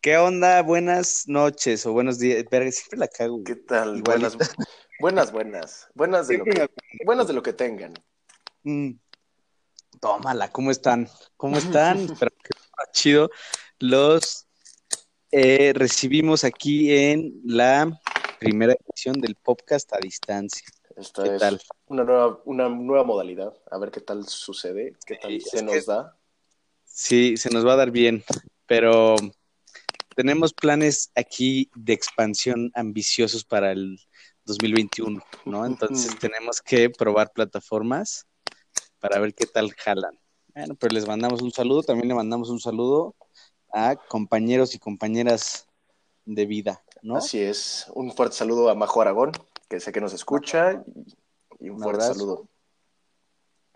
¿Qué onda? Buenas noches o buenos días. Pero siempre la cago. ¿Qué tal? Buenas, buenas, buenas. Buenas de, lo que, buenas de lo que tengan. Mm. Tómala, ¿cómo están? ¿Cómo están? Espero que chido. Los eh, recibimos aquí en la primera edición del podcast a distancia. Esta ¿Qué es tal? Una, nueva, una nueva modalidad. A ver qué tal sucede, qué tal se nos da. Sí, se nos va a dar bien, pero tenemos planes aquí de expansión ambiciosos para el 2021, ¿no? Entonces tenemos que probar plataformas para ver qué tal jalan. Bueno, pues les mandamos un saludo, también le mandamos un saludo a compañeros y compañeras de vida, ¿no? Así es, un fuerte saludo a Majo Aragón, que sé que nos escucha, y, un, fuerte saludo.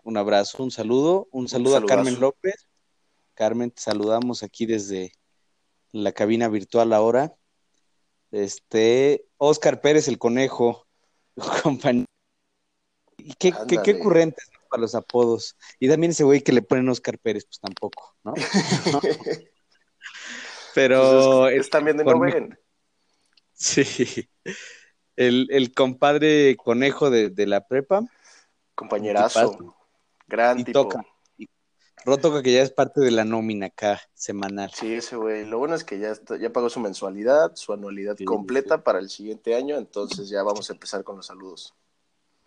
Un abrazo, un saludo, un saludo a Carmen López. Carmen, te saludamos aquí desde la cabina virtual ahora. Este, Oscar Pérez, el conejo, compañero. ¿Y qué, qué, qué ocurrentes para los apodos? Y también ese güey que le ponen Oscar Pérez, pues tampoco, ¿no? Pero. Pues es, también de ven. Sí. El, el, compadre conejo de, de la prepa. Compañerazo. Gran y tipo. Toca. Roto que ya es parte de la nómina acá semanal. Sí, ese güey. Lo bueno es que ya, ya pagó su mensualidad, su anualidad completa para el siguiente año, entonces ya vamos a empezar con los saludos.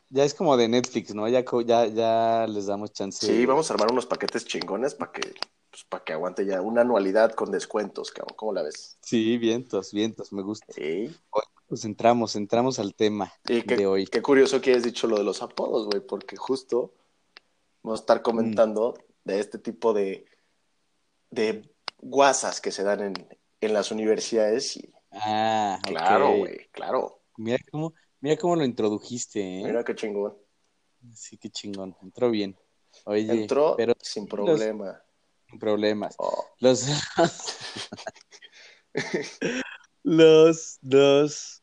Ya es como de Netflix, ¿no? Ya, ya, ya les damos chance. Sí, vamos a armar unos paquetes chingones para que, pues, para que aguante ya una anualidad con descuentos, cabrón. ¿Cómo la ves? Sí, vientos, vientos, me gusta. Sí. pues entramos, entramos al tema de hoy. Qué curioso que hayas dicho lo de los apodos, güey, porque justo vamos a estar comentando mm de este tipo de, de guasas que se dan en, en las universidades. Y... Ah, claro, güey, claro. Mira cómo, mira cómo lo introdujiste, ¿eh? Mira qué chingón. Sí, qué chingón. Entró bien. Oye, Entró pero sin problema. sin problemas. Oh. Los, los, los,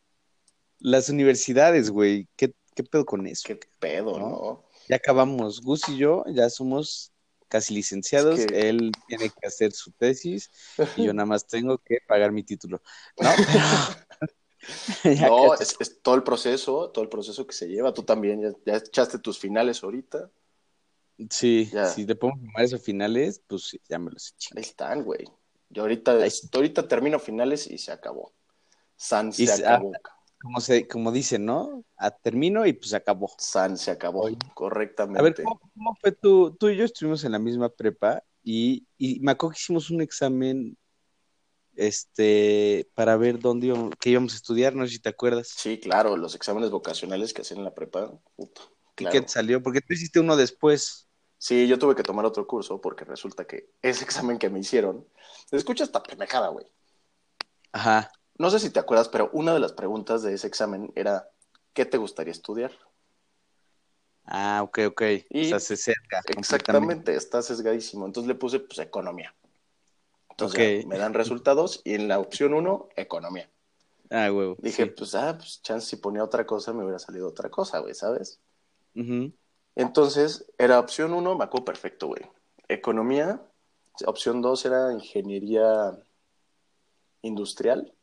las universidades, güey. ¿Qué, ¿Qué pedo con eso? ¿Qué pedo, no? Ya acabamos. Gus y yo ya somos casi licenciados, él tiene que hacer su tesis y yo nada más tengo que pagar mi título. No, no es, todo el proceso, todo el proceso que se lleva. Tú también ya, echaste tus finales ahorita. Sí, si te pongo esos finales, pues ya me los eché. Ahí están, güey. Yo ahorita, ahorita termino finales y se acabó. San se acabó como, se, como dicen, ¿no? A, termino y pues se acabó. San se acabó, correctamente. A ver, ¿cómo, fue tú? Tú y yo estuvimos en la misma prepa y, y me acuerdo que hicimos un examen este para ver dónde íbamos, qué íbamos a estudiar, no sé si te acuerdas. Sí, claro, los exámenes vocacionales que hacen en la prepa. Puto, ¿Y qué te salió? Porque tú hiciste uno después. Sí, yo tuve que tomar otro curso porque resulta que ese examen que me hicieron, escucha esta pendejada, güey. Ajá no sé si te acuerdas, pero una de las preguntas de ese examen era, ¿qué te gustaría estudiar? Ah, ok, ok. Y o sea, se Exactamente, está sesgadísimo. Entonces le puse, pues, economía. Entonces me dan resultados y en la opción uno, economía. Ah, güey. Dije, pues, ah, pues, chance si ponía otra cosa, me hubiera salido otra cosa, güey, ¿sabes? Entonces, era opción uno, me acuerdo perfecto, güey. Economía. Opción dos era ingeniería industrial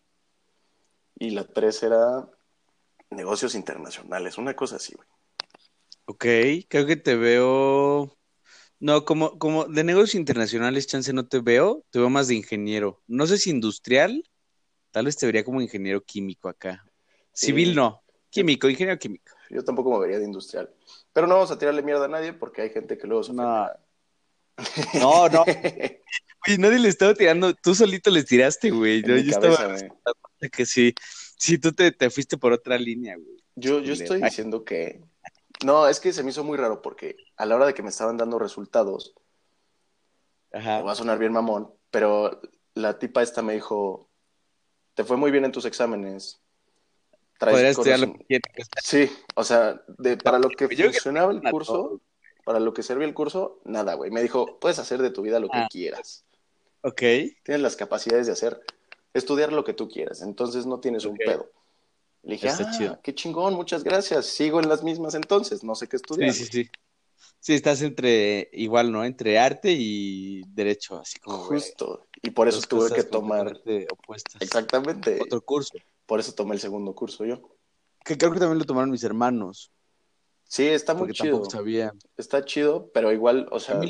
y la tres era negocios internacionales, una cosa así, güey. Ok, creo que te veo. No, como, como de negocios internacionales, chance no te veo, te veo más de ingeniero. No sé si industrial, tal vez te vería como ingeniero químico acá. Civil no, químico, ingeniero químico. Yo tampoco me vería de industrial. Pero no vamos a tirarle mierda a nadie porque hay gente que luego se No, no. no. nadie le estaba tirando, tú solito les tiraste, güey. Yo, yo estaba que sí, sí, tú te, te fuiste por otra línea, güey. Yo, yo estoy diciendo que. No, es que se me hizo muy raro porque a la hora de que me estaban dando resultados, Ajá. va a sonar bien mamón, pero la tipa esta me dijo, te fue muy bien en tus exámenes. Podrías estudiar lo que Sí, o sea, de, para lo que funcionaba el curso, para lo que servía el curso, nada, güey. Me dijo, puedes hacer de tu vida lo que ah. quieras. Ok. Tienes las capacidades de hacer estudiar lo que tú quieras, entonces no tienes un pedo. Le dije, ah, qué chingón, muchas gracias, sigo en las mismas entonces, no sé qué estudiar. Sí, sí, sí. Sí, estás entre, igual, ¿no? Entre arte y derecho, así como. Justo. y por eso tuve que tomar. Opuestas. Exactamente. Otro curso. Por eso tomé el segundo curso yo. Que creo que también lo tomaron mis hermanos. Sí, está muy chido. sabía. Está chido, pero igual, o sea.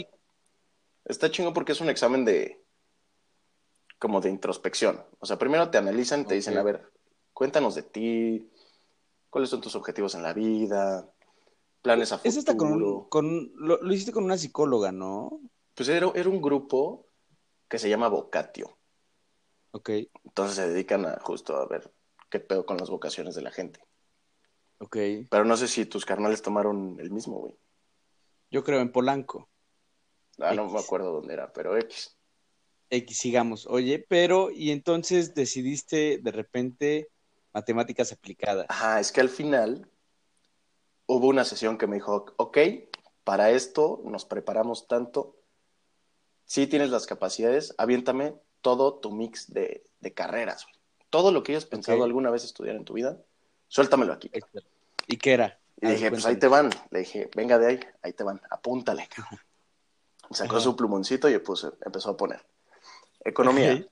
Está chido porque es un examen de. Como de introspección. O sea, primero te analizan, te dicen, a ver, cuéntanos de ti, cuáles son tus objetivos en la vida, planes a futuro. Eso está con, con lo, hiciste con una psicóloga, ¿no? Pues era, era un grupo que se llama Vocatio. Ok. Entonces se dedican a justo a ver qué pedo con las vocaciones de la gente. Ok. Pero no sé si tus carnales tomaron el mismo, güey. Yo creo en Polanco. Ah, no me acuerdo dónde era, pero X. X, sigamos. Oye, pero, y entonces decidiste de repente matemáticas aplicadas. Ajá, es que al final hubo una sesión que me dijo, ok, para esto nos preparamos tanto, si tienes las capacidades, aviéntame todo tu mix de, carreras, todo lo que hayas pensado alguna vez estudiar en tu vida, suéltamelo aquí. ¿Y qué era? Y le dije, pues ahí te van. Le dije, venga de ahí, ahí te van, apúntale. Sacó su plumoncito y puse, empezó a poner. Economía,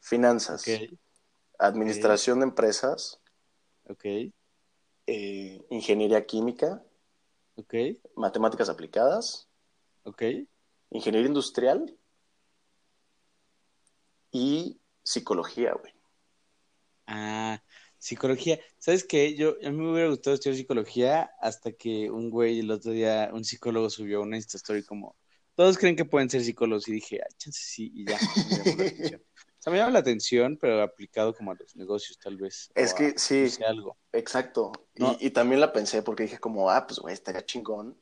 finanzas, administración de empresas. Eh, ingeniería química, matemáticas aplicadas, ingeniería industrial y psicología, güey. Ah, psicología. ¿Sabes qué? Yo, a mí me hubiera gustado estudiar psicología hasta que un güey el otro día, un psicólogo subió una Story como, todos creen que pueden ser psicólogos y dije, ah, chance sí, y ya. sea, me llama la atención, pero aplicado como a los negocios, tal vez. Es que sí. algo. Exacto. Y, también la pensé porque dije como, ah, pues güey, estaría chingón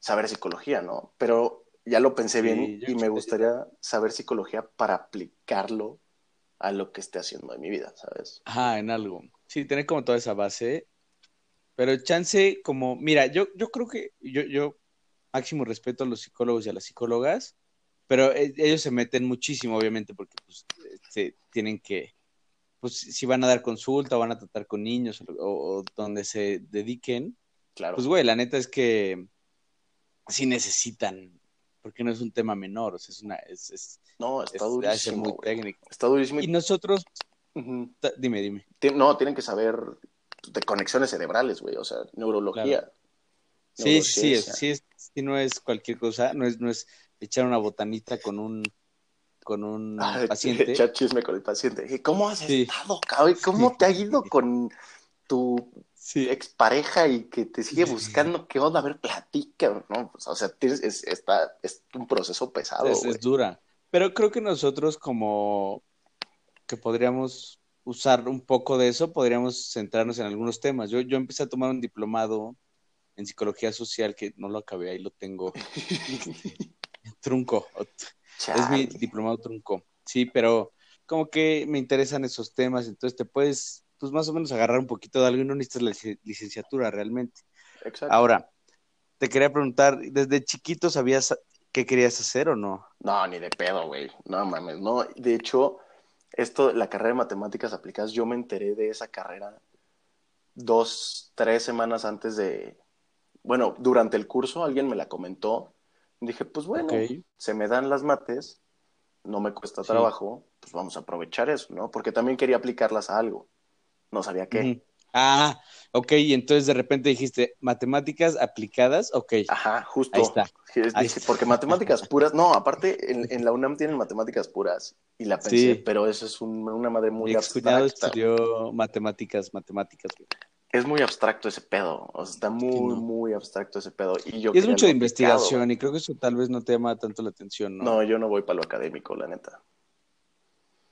saber psicología, ¿no? Pero ya lo pensé bien y me gustaría saber psicología para aplicarlo a lo que esté haciendo en mi vida, ¿sabes? Ajá, en algo. Sí, tener como toda esa base. Pero chance como, mira, yo, yo creo que yo, yo máximo respeto a los psicólogos y a las psicólogas, pero e, ellos se meten muchísimo, obviamente, porque pues, se tienen que, pues si van a dar consulta o van a tratar con niños o, donde se dediquen, claro. pues güey, la neta es que sí necesitan, porque no es un tema menor, o sea, es una, es, no, está durísimo. muy técnico. Está durísimo. Y nosotros, dime, dime. No, tienen que saber de conexiones cerebrales, güey, o sea, neurología. Sí, sí, sí, sí, no es cualquier cosa, no es, no es echar una botanita con un con un ah, paciente. Echar chisme con el paciente. ¿Cómo has estado, cabrón? ¿Cómo te ha ido con tu expareja y que te sigue buscando? ¿Qué onda? A ver, platica, ¿no? Pues, o sea, es, está, es un proceso pesado. Es, es dura. Pero creo que nosotros como que podríamos usar un poco de eso, podríamos centrarnos en algunos temas. Yo, yo empecé a tomar un diplomado en psicología social que no lo acabé, ahí lo tengo. trunco. Es mi diplomado trunco. Sí, pero como que me interesan esos temas, entonces te puedes, pues más o menos agarrar un poquito de algo y no necesitas la licenciatura realmente. Exacto. Ahora, te quería preguntar, ¿desde chiquito sabías qué querías hacer o no? No, ni de pedo, güey. No mames, no. De hecho, esto, la carrera de matemáticas aplicadas, yo me enteré de esa carrera dos, tres semanas antes de, bueno, durante el curso alguien me la comentó. Dije, pues bueno, se me dan las mates, no me cuesta trabajo, pues vamos a aprovechar eso, ¿no? Porque también quería aplicarlas a algo. No sabía qué. Ah, ok, y entonces de repente dijiste, matemáticas aplicadas, ok. Ajá, justo. Ahí está. Porque matemáticas puras, no, aparte en, la UNAM tienen matemáticas puras y la pensé, pero eso es una madre muy abstracta. estudió matemáticas, matemáticas es muy abstracto ese pedo. O sea, está muy, muy abstracto ese pedo. Y, yo es mucho de investigación y creo que eso tal vez no te llama tanto la atención, ¿no? No, yo no voy para lo académico, la neta.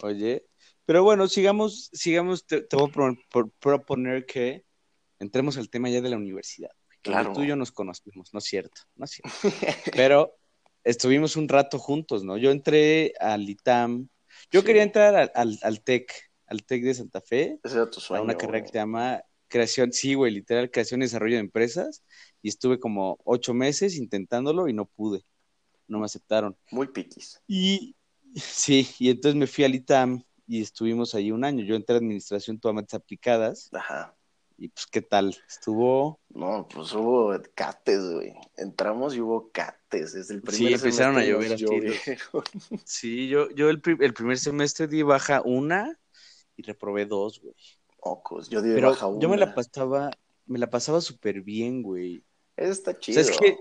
Oye, pero bueno, sigamos, sigamos, te, voy a proponer que entremos al tema ya de la universidad. Claro. Tú y yo nos conocimos, no es cierto, no es cierto. pero estuvimos un rato juntos, ¿no? Yo entré al ITAM, yo quería entrar al, al, TEC, al TEC de Santa Fe. Ese era tu sueño. A una carrera que se llama creación, sí, güey, literal, creación y desarrollo de empresas. Y estuve como ocho meses intentándolo y no pude. No me aceptaron. Muy piquis. Y sí, y entonces me fui al ITAM y estuvimos ahí un año. Yo entré a administración totalmente aplicadas. Ajá. Y pues, ¿qué tal? ¿Estuvo? No, pues hubo cates, güey. Entramos y hubo cates. Desde el primer Sí, empezaron a llover. Sí, yo, yo el, el, primer semestre di baja una y reprobé dos, güey. Ocos, yo di baja una. Yo me la pasaba, me la pasaba súper bien, güey. Está chido. O sea, es que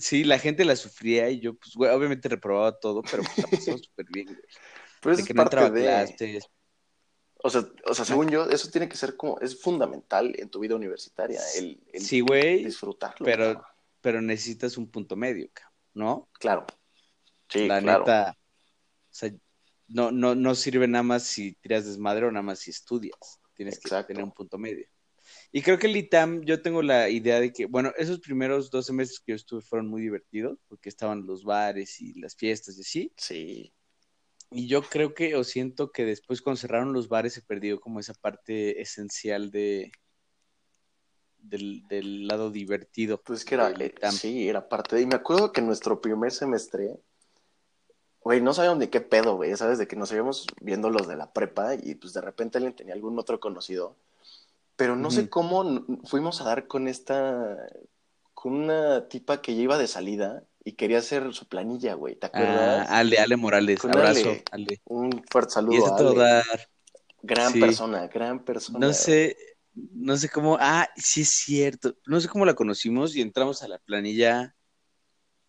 sí, la gente la sufría y yo, pues, güey, obviamente reprobaba todo, pero pues, la pasaba súper bien, güey. Pero de que no entraba de... o sea, o sea, según yo, eso tiene que ser como, es fundamental en tu vida universitaria, el, sí, güey, disfrutarlo. Pero, pero necesitas un punto medio, ¿no? Claro. Sí, La neta, o sea, no, no, no sirve nada más si tiras desmadre o nada más si estudias. Tienes que tener un punto medio. Y creo que el ITAM, yo tengo la idea de que, bueno, esos primeros dos semestres que yo estuve fueron muy divertidos, porque estaban los bares y las fiestas y así. Sí. Y yo creo que, o siento que después cuando cerraron los bares se perdió como esa parte esencial de del, lado divertido. Pues que era, eh, sí, era parte de... Y me acuerdo que en nuestro primer semestre, güey, no sabíamos de qué pedo, güey, ¿sabes? De que nos íbamos viendo los de la prepa y pues de repente alguien tenía algún otro conocido. Pero no sé cómo fuimos a dar con esta, con una tipa que ya iba de salida y quería hacer su planilla, güey, ¿te acuerdas? Ah, Ale, Ale Morales, abrazo, Ale, Un fuerte saludo. a Ale. Gran persona, gran persona. No sé, no sé cómo, ah, sí es cierto, no sé cómo la conocimos y entramos a la planilla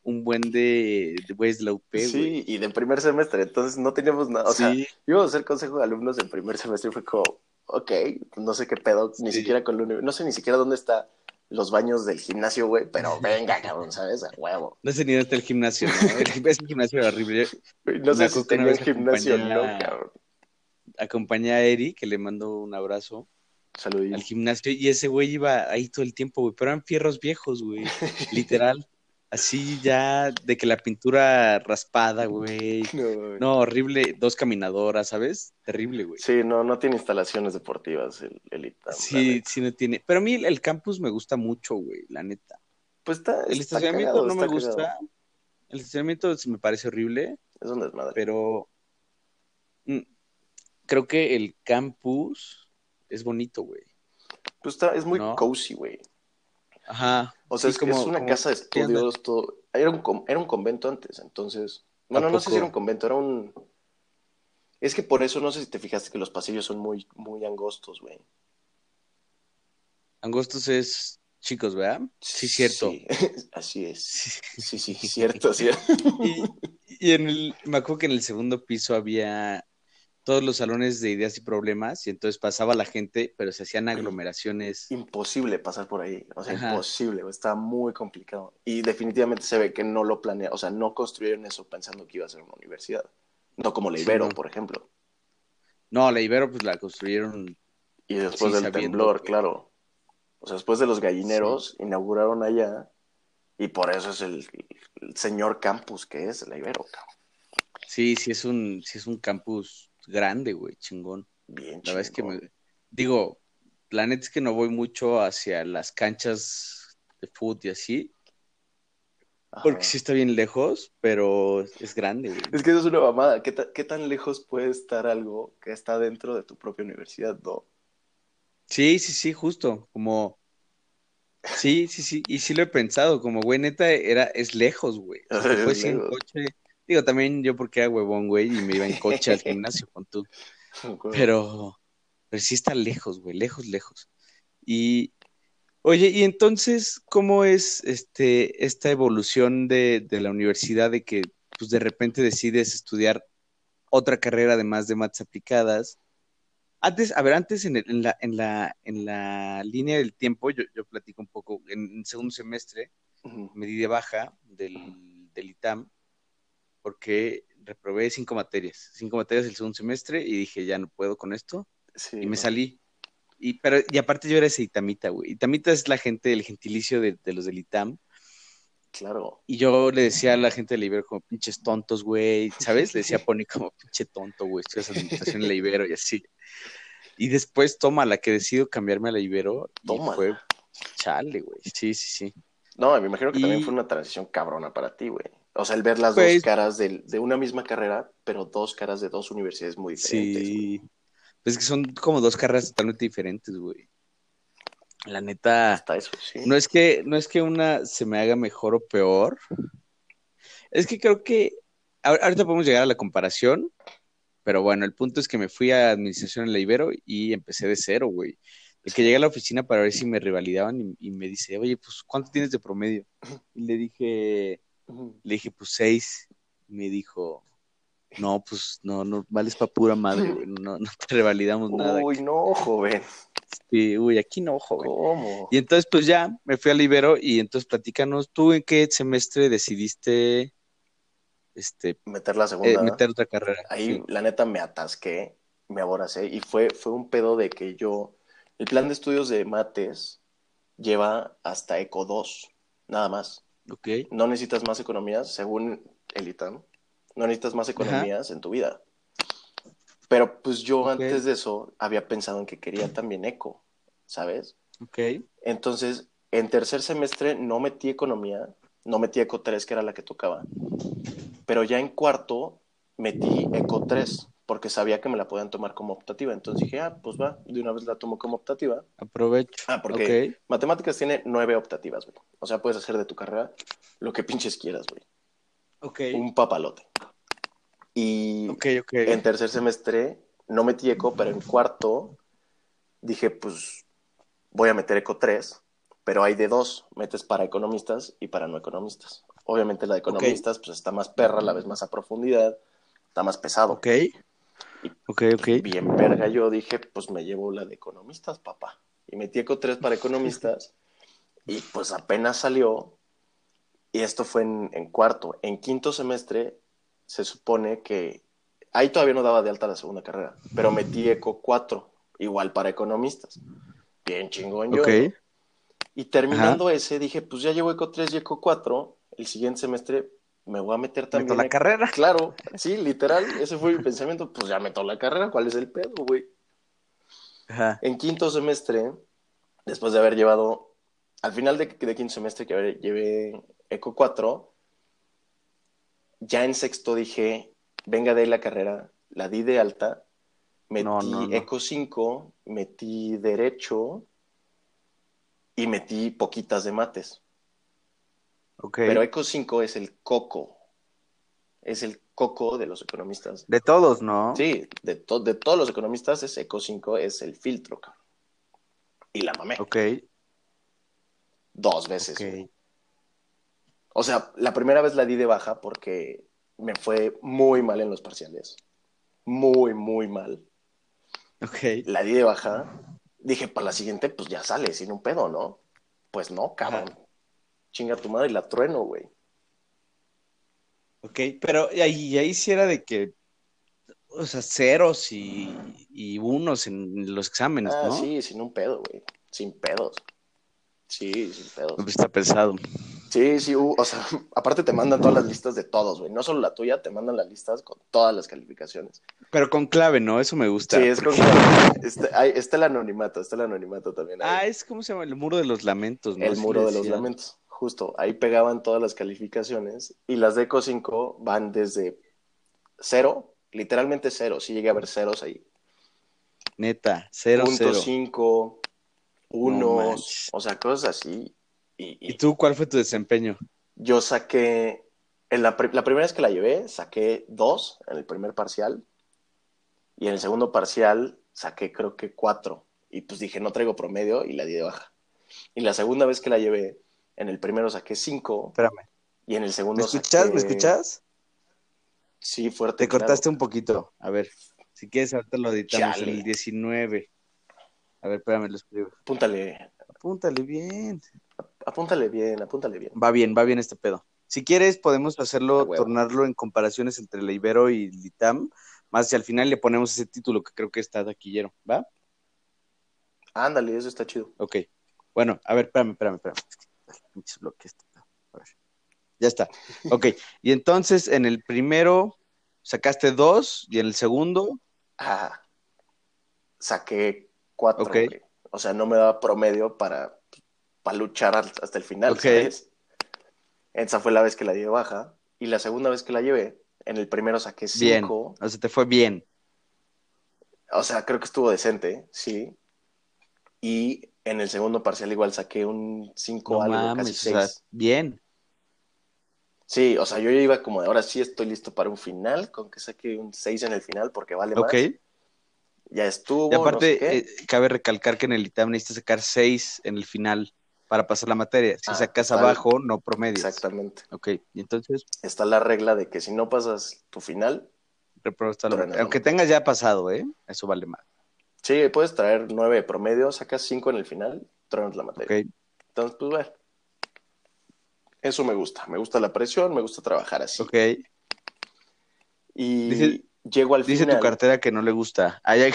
un buen de, de güeyes de la UP, güey. Sí, y de primer semestre, entonces no teníamos nada, o sea, íbamos a hacer consejo de alumnos en primer semestre y fue como, ok, no sé qué pedo, ni siquiera con la no sé ni siquiera dónde está los baños del gimnasio, güey, pero venga, cabrón, ¿sabes? A huevo. No sé ni dónde está el gimnasio, ¿no? El, ese gimnasio era horrible. No sé si tenía el gimnasio no, cabrón. Acompañé a Eri, que le mando un abrazo. Saludito. Al gimnasio, y ese güey iba ahí todo el tiempo, güey, pero eran fierros viejos, güey, literal. Así ya, de que la pintura raspada, güey. No, horrible. Dos caminadoras, ¿sabes? Terrible, güey. Sí, no, no tiene instalaciones deportivas el, el Sí, sí no tiene. Pero a mí el, campus me gusta mucho, güey, la neta. Pues está. El estacionamiento no me gusta. El estacionamiento me parece horrible. Es un desmadre. Pero mm, creo que el campus es bonito, güey. Pues está, es muy cozy, güey. Ajá. O sea, es, como, es una casa de estudios, todo. Era un, era un convento antes, entonces. Bueno, no sé si era un convento, era un. Es que por eso no sé si te fijaste que los pasillos son muy, muy angostos, güey. Angostos es chicos, ¿verdad? Sí, cierto. así es. Sí, sí, cierto, cierto. y, y en el, me acuerdo que en el segundo piso había todos los salones de ideas y problemas y entonces pasaba la gente, pero se hacían aglomeraciones. Imposible pasar por ahí, o sea, imposible, está muy complicado. Y definitivamente se ve que no lo planearon, o sea, no construyeron eso pensando que iba a ser una universidad. No como la Ibero, por ejemplo. No, la Ibero pues la construyeron. Y después del temblor, claro. O sea, después de los gallineros, inauguraron allá y por eso es el, señor campus que es la Ibero, Sí, sí es un, sí es un campus grande, güey, chingón. Bien, La verdad es que me... Digo, la neta es que no voy mucho hacia las canchas de fútbol y así. Porque sí está bien lejos, pero es grande, güey. Es que eso es una mamada. ¿Qué, tan lejos puede estar algo que está dentro de tu propia universidad, no? Sí, sí, sí, justo. Como. Sí, sí, sí. Y sí lo he pensado. Como, güey, neta, era, es lejos, güey. en coche Digo, también yo porque era huevón, güey, y me iba en coche al gimnasio con tú. Pero, pero sí está lejos, güey, lejos, lejos. Y, oye, y entonces, ¿cómo es este, esta evolución de, de la universidad de que, pues, de repente decides estudiar otra carrera además de mates aplicadas? Antes, a ver, antes en, en, la, en, la, en la línea del tiempo, yo, yo platico un poco, en, segundo semestre, me di de baja del, del ITAM porque reprobé cinco materias, cinco materias el segundo semestre y dije, ya no puedo con esto. y me salí. Y, pero, y aparte yo era ese Itamita, güey. Itamita es la gente, el gentilicio de, los del Itam. Claro. Y yo le decía a la gente de la Ibero como pinches tontos, güey, ¿sabes? Le decía a Pony como pinche tonto, güey, estudias administración en la Ibero y así. Y después, toma, la que decido cambiarme a la Ibero. Toma. fue chale, güey. Sí, sí, sí. No, me imagino que también fue una transición cabrona para ti, güey. O sea, el ver las dos pues caras de, de, una misma carrera, pero dos caras de dos universidades muy diferentes. Sí. Pues que son como dos carreras totalmente diferentes, güey. La neta, no es que no es que una se me haga mejor o peor. Es que creo que ahorita podemos llegar a la comparación, pero bueno, el punto es que me fui a administración en la Ibero y empecé de cero, güey. El que llegué a la oficina para ver si me rivalidaban y, me dice, oye, pues, ¿cuánto tienes de promedio? Y le dije, le dije, pues, seis. Me dijo, no, pues, no, no, vales pa' pura madre, güey. No, no te revalidamos nada. Uy, no, joven. Sí, uy, aquí no, joven. ¿Cómo? Y entonces, pues ya, me fui al Ibero y entonces platícanos, ¿tú en qué semestre decidiste este meter la segunda? Eh, meter otra carrera. Ahí, la neta, me atasqué, me aboracé y fue, fue un pedo de que yo, el plan de estudios de mates lleva hasta ECO 2, nada más. Ok. No necesitas más economías, según el ITAM, no necesitas más economías en tu vida. Pero pues yo antes de eso había pensado en que quería también eco, ¿sabes? Ok. Entonces, en tercer semestre no metí economía, no metí eco 3, que era la que tocaba. Pero ya en cuarto metí eco 3, porque sabía que me la podían tomar como optativa. Entonces dije, ah, pues va, de una vez la tomo como optativa. Aprovecho. Ah, porque matemáticas tiene nueve optativas, güey. O sea, puedes hacer de tu carrera lo que pinches quieras, güey. Ok. Un papalote. Y en tercer semestre no metí eco, pero en cuarto dije, pues voy a meter eco 3, pero hay de dos, metes para economistas y para no economistas. Obviamente la de economistas pues está más perra, la vez más a profundidad, está más pesado. Ok. Ok, ok. Bien verga yo dije, pues me llevo la de economistas, papá. Y metí eco 3 para economistas y pues apenas salió y esto fue en, en cuarto. En quinto semestre se supone que ahí todavía no daba de alta la segunda carrera, pero metí ECO 4, igual para economistas. Bien chingón yo. Y terminando ese, dije, pues ya llevo ECO 3 y ECO 4, el siguiente semestre me voy a meter también. ¿Meto la carrera? Claro, sí, literal, ese fue mi pensamiento, pues ya meto la carrera, ¿cuál es el pedo, güey? En quinto semestre, después de haber llevado, al final de, de quinto semestre que llevé ECO 4, ya en sexto dije, venga de ahí la carrera, la di de alta, metí Eco 5, metí Derecho y metí poquitas de mates. Pero Eco 5 es el coco. Es el coco de los economistas. De todos, ¿no? Sí, de, de todos los economistas es Eco 5, es el filtro. Y la mamé. Ok. Dos veces. O sea, la primera vez la di de baja porque me fue muy mal en los parciales. Muy, muy mal. Ok. La di de baja. Dije, para la siguiente, pues ya sale, sin un pedo, ¿no? Pues no, cabrón. Chinga tu madre y la trueno, güey. Ok, pero ahí, ahí sí era de que, o sea, ceros y, unos en los exámenes, ah, ¿no? Sí, sin un pedo, güey. Sin pedos. Sí, sin pedos. Pues está pesado. Sí, sí, o sea, aparte te mandan todas las listas de todos, güey. No solo la tuya, te mandan las listas con todas las calificaciones. Pero con clave, ¿no? Eso me gusta. Sí, es con clave. Está, está, el anonimato, está el anonimato también. Ah, es como se llama, el muro de los lamentos, ¿no? El muro de los lamentos, justo. Ahí pegaban todas las calificaciones y las de ECO 5 van desde cero, literalmente cero. Sí llegué a ver ceros ahí. Neta, cero, Punto cinco, unos, o sea, cosas así. Y, tú cuál fue tu desempeño? Yo saqué, en la, primera vez que la llevé, saqué dos en el primer parcial. Y en el segundo parcial saqué creo que cuatro. Y pues dije, no traigo promedio y la di de baja. Y la segunda vez que la llevé, en el primero saqué cinco. Espérame. Y en el segundo ¿Me escuchas? ¿Me escuchas? Sí, fuerte. Te cortaste un poquito. A ver, si quieres, ahorita lo editamos en el 19. A ver, espérame, lo escribo. Apúntale. Apúntale bien. Apúntale bien, apúntale bien. Va bien, va bien este pedo. Si quieres, podemos hacerlo, tornarlo en comparaciones entre la Ibero y el ITAM, más si al final le ponemos ese título que creo que está taquillero, ¿va? Ándale, eso está chido. Ok. Bueno, a ver, espérame, espérame, espérame. A ver. Ya está. Ok. Y entonces, en el primero sacaste dos y en el segundo. Ah, saqué cuatro. Ok. O sea, no me daba promedio para para luchar hasta el final, ¿sabes? Esa fue la vez que la llevé baja. Y la segunda vez que la llevé, en el primero saqué cinco. O sea, te fue bien. O sea, creo que estuvo decente, sí. Y en el segundo parcial igual saqué un 5 algo, casi 6. bien. Sí, o sea, yo ya iba como de ahora sí estoy listo para un final, con que saque un 6 en el final porque vale más. Ok. Ya estuvo. Y aparte, eh, cabe recalcar que en el ITAM necesitas sacar 6 en el final para pasar la materia. Si ah, sacas abajo, no promedias. Exactamente. Ok, y entonces. Está la regla de que si no pasas tu final. Aunque tengas ya pasado, ¿eh? Eso vale más. Sí, puedes traer 9 de promedio, sacas 5 en el final, truenas la materia. Ok. Entonces, pues bueno. Eso me gusta. Me gusta la presión, me gusta trabajar así. Ok. Y llego al final. Dice tu cartera que no le gusta. Ay,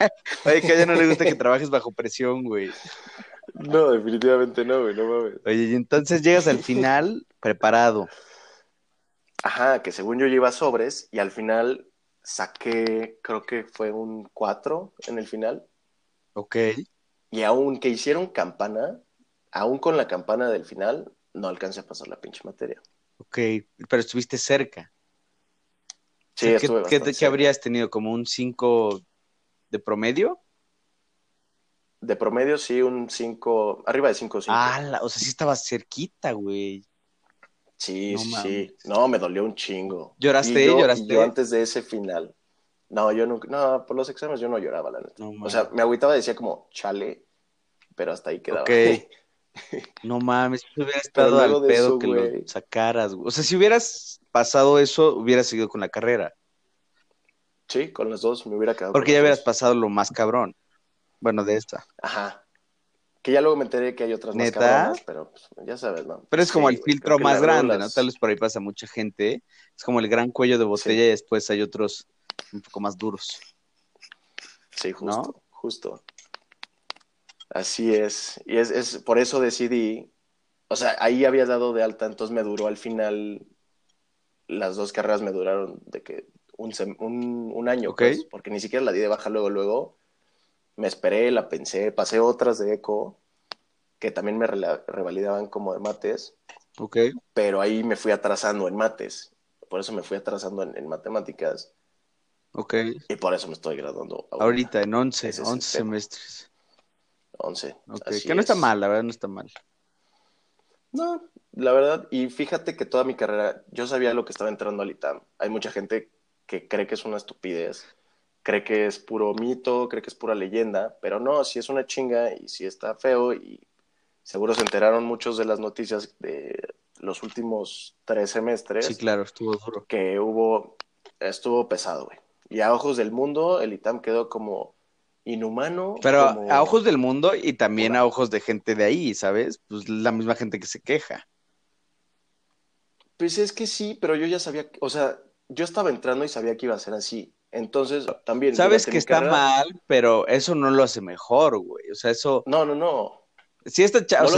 ay, que a ella no le gusta que trabajes bajo presión, güey. No, definitivamente no, güey, no mames. Oye, y entonces llegas al final preparado. Ajá, que según yo lleva sobres y al final saqué, creo que fue un 4 en el final. Ok. Y aunque hicieron campana, aún con la campana del final, no alcancé a pasar la pinche materia. Ok, pero estuviste cerca. Sí, estuve ¿qué, ¿qué, habrías tenido? ¿Como un 5 de promedio? De promedio, sí, un 5, arriba de 5 5. Ah, o sea, sí estaba cerquita, güey. Sí, sí, no, me dolió un chingo. ¿Lloraste? yo, ¿Lloraste? yo antes de ese final. No, yo nunca, no, por los exámenes yo no lloraba, la neta. o sea, me agüitaba, decía como, chale, pero hasta ahí quedaba. Ok. no mames, si hubiera estado al pedo que lo sacaras, güey. O sea, si hubieras pasado eso, hubieras seguido con la carrera. Sí, con las dos me hubiera quedado. Porque ya hubieras pasado lo más cabrón. Bueno, de esta. Ajá. Que ya luego me enteré que hay otras más cabronas, pero pues, ya sabes, ¿no? Pero es como el filtro más grande, ¿no? Tal vez por ahí pasa mucha gente. Es como el gran cuello de botella y después hay otros un poco más duros. Sí, justo, justo. Así es. Y es, es por eso decidí, o sea, ahí había dado de alta, entonces me duró al final, las dos carreras me duraron de que un, un, un año, pues, porque ni siquiera la di de baja luego, luego me esperé, la pensé, pasé otras de eco que también me revalidaban como de mates. Ok. Pero ahí me fui atrasando en mates. Por eso me fui atrasando en, matemáticas. Ok. Y por eso me estoy graduando. Ahorita, en 11, 11 semestres. 11. Ok, que no está mal, la verdad no está mal. No, la verdad, y fíjate que toda mi carrera, yo sabía lo que estaba entrando al ITAM. Hay mucha gente que cree que es una estupidez cree que es puro mito, cree que es pura leyenda, pero no, si es una chinga y si está feo y seguro se enteraron muchos de las noticias de los últimos tres semestres. Sí, claro, estuvo duro. Que hubo, estuvo pesado, güey. Y a ojos del mundo, el ITAM quedó como inhumano. Pero a ojos del mundo y también a ojos de gente de ahí, ¿sabes? Pues la misma gente que se queja. Pues es que sí, pero yo ya sabía, o sea, yo estaba entrando y sabía que iba a ser así. Entonces, también. Sabes que está mal, pero eso no lo hace mejor, güey. O sea, eso. No, no, no. Si esta chava.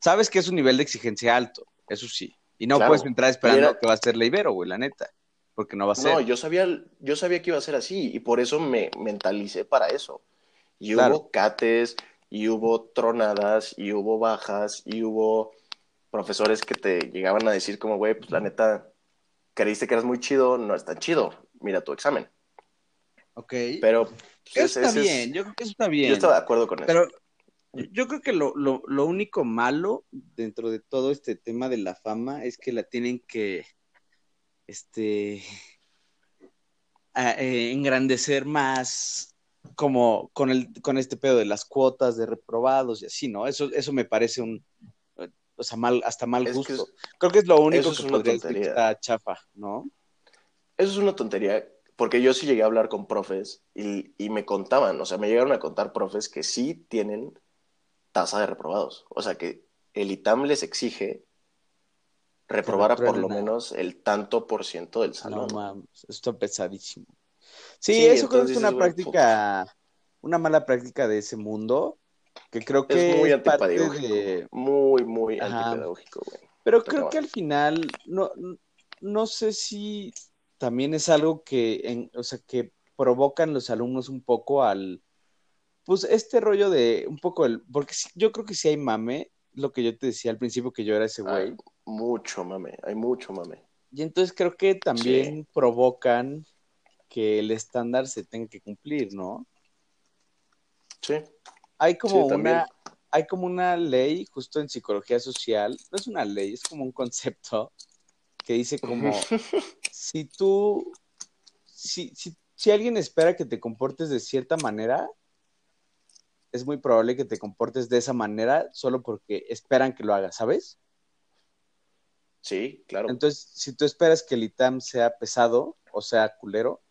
Sabes que es un nivel de exigencia alto, eso sí. Y no puedes entrar esperando que va a ser la Ibero, güey, la neta. Porque no va a ser. No, yo sabía, yo sabía que iba a ser así y por eso me mentalicé para eso. Y hubo cates, y hubo tronadas, y hubo bajas, y hubo profesores que te llegaban a decir como, güey, pues la neta, creíste que eras muy chido, no es tan chido mira tu examen. Ok. Pero pues, eso está bien, yo creo que eso está bien. Yo estaba de acuerdo con eso. Pero yo creo que lo, lo, único malo dentro de todo este tema de la fama es que la tienen que este eh, engrandecer más como con el con este pedo de las cuotas de reprobados y así, ¿no? Eso eso me parece un o sea, mal hasta mal gusto. creo que es lo único que podría decir que está chafa, ¿no? Eso es una tontería, porque yo sí llegué a hablar con profes y, me contaban, o sea, me llegaron a contar profes que sí tienen tasa de reprobados. O sea, que el ITAM les exige reprobar a por lo menos el tanto por ciento del salón. No mames, esto es pesadísimo. Sí, eso creo que es una práctica, una mala práctica de ese mundo, que creo que es muy antipedagógico. Muy, muy antipedagógico, güey. Pero creo que al final, no, no sé si también es algo que, en, o sea, que provocan los alumnos un poco al, pues este rollo de un poco el, porque yo creo que sí hay mame, lo que yo te decía al principio que yo era ese güey. Mucho mame, hay mucho mame. Y entonces creo que también provocan que el estándar se tenga que cumplir, ¿no? Sí, hay como una, hay como una ley justo en psicología social, no es una ley, es como un concepto que dice como, si tú, si, si, si alguien espera que te comportes de cierta manera, es muy probable que te comportes de esa manera solo porque esperan que lo hagas, ¿sabes? Sí, claro. Entonces, si tú esperas que el ITAM sea pesado o sea culero,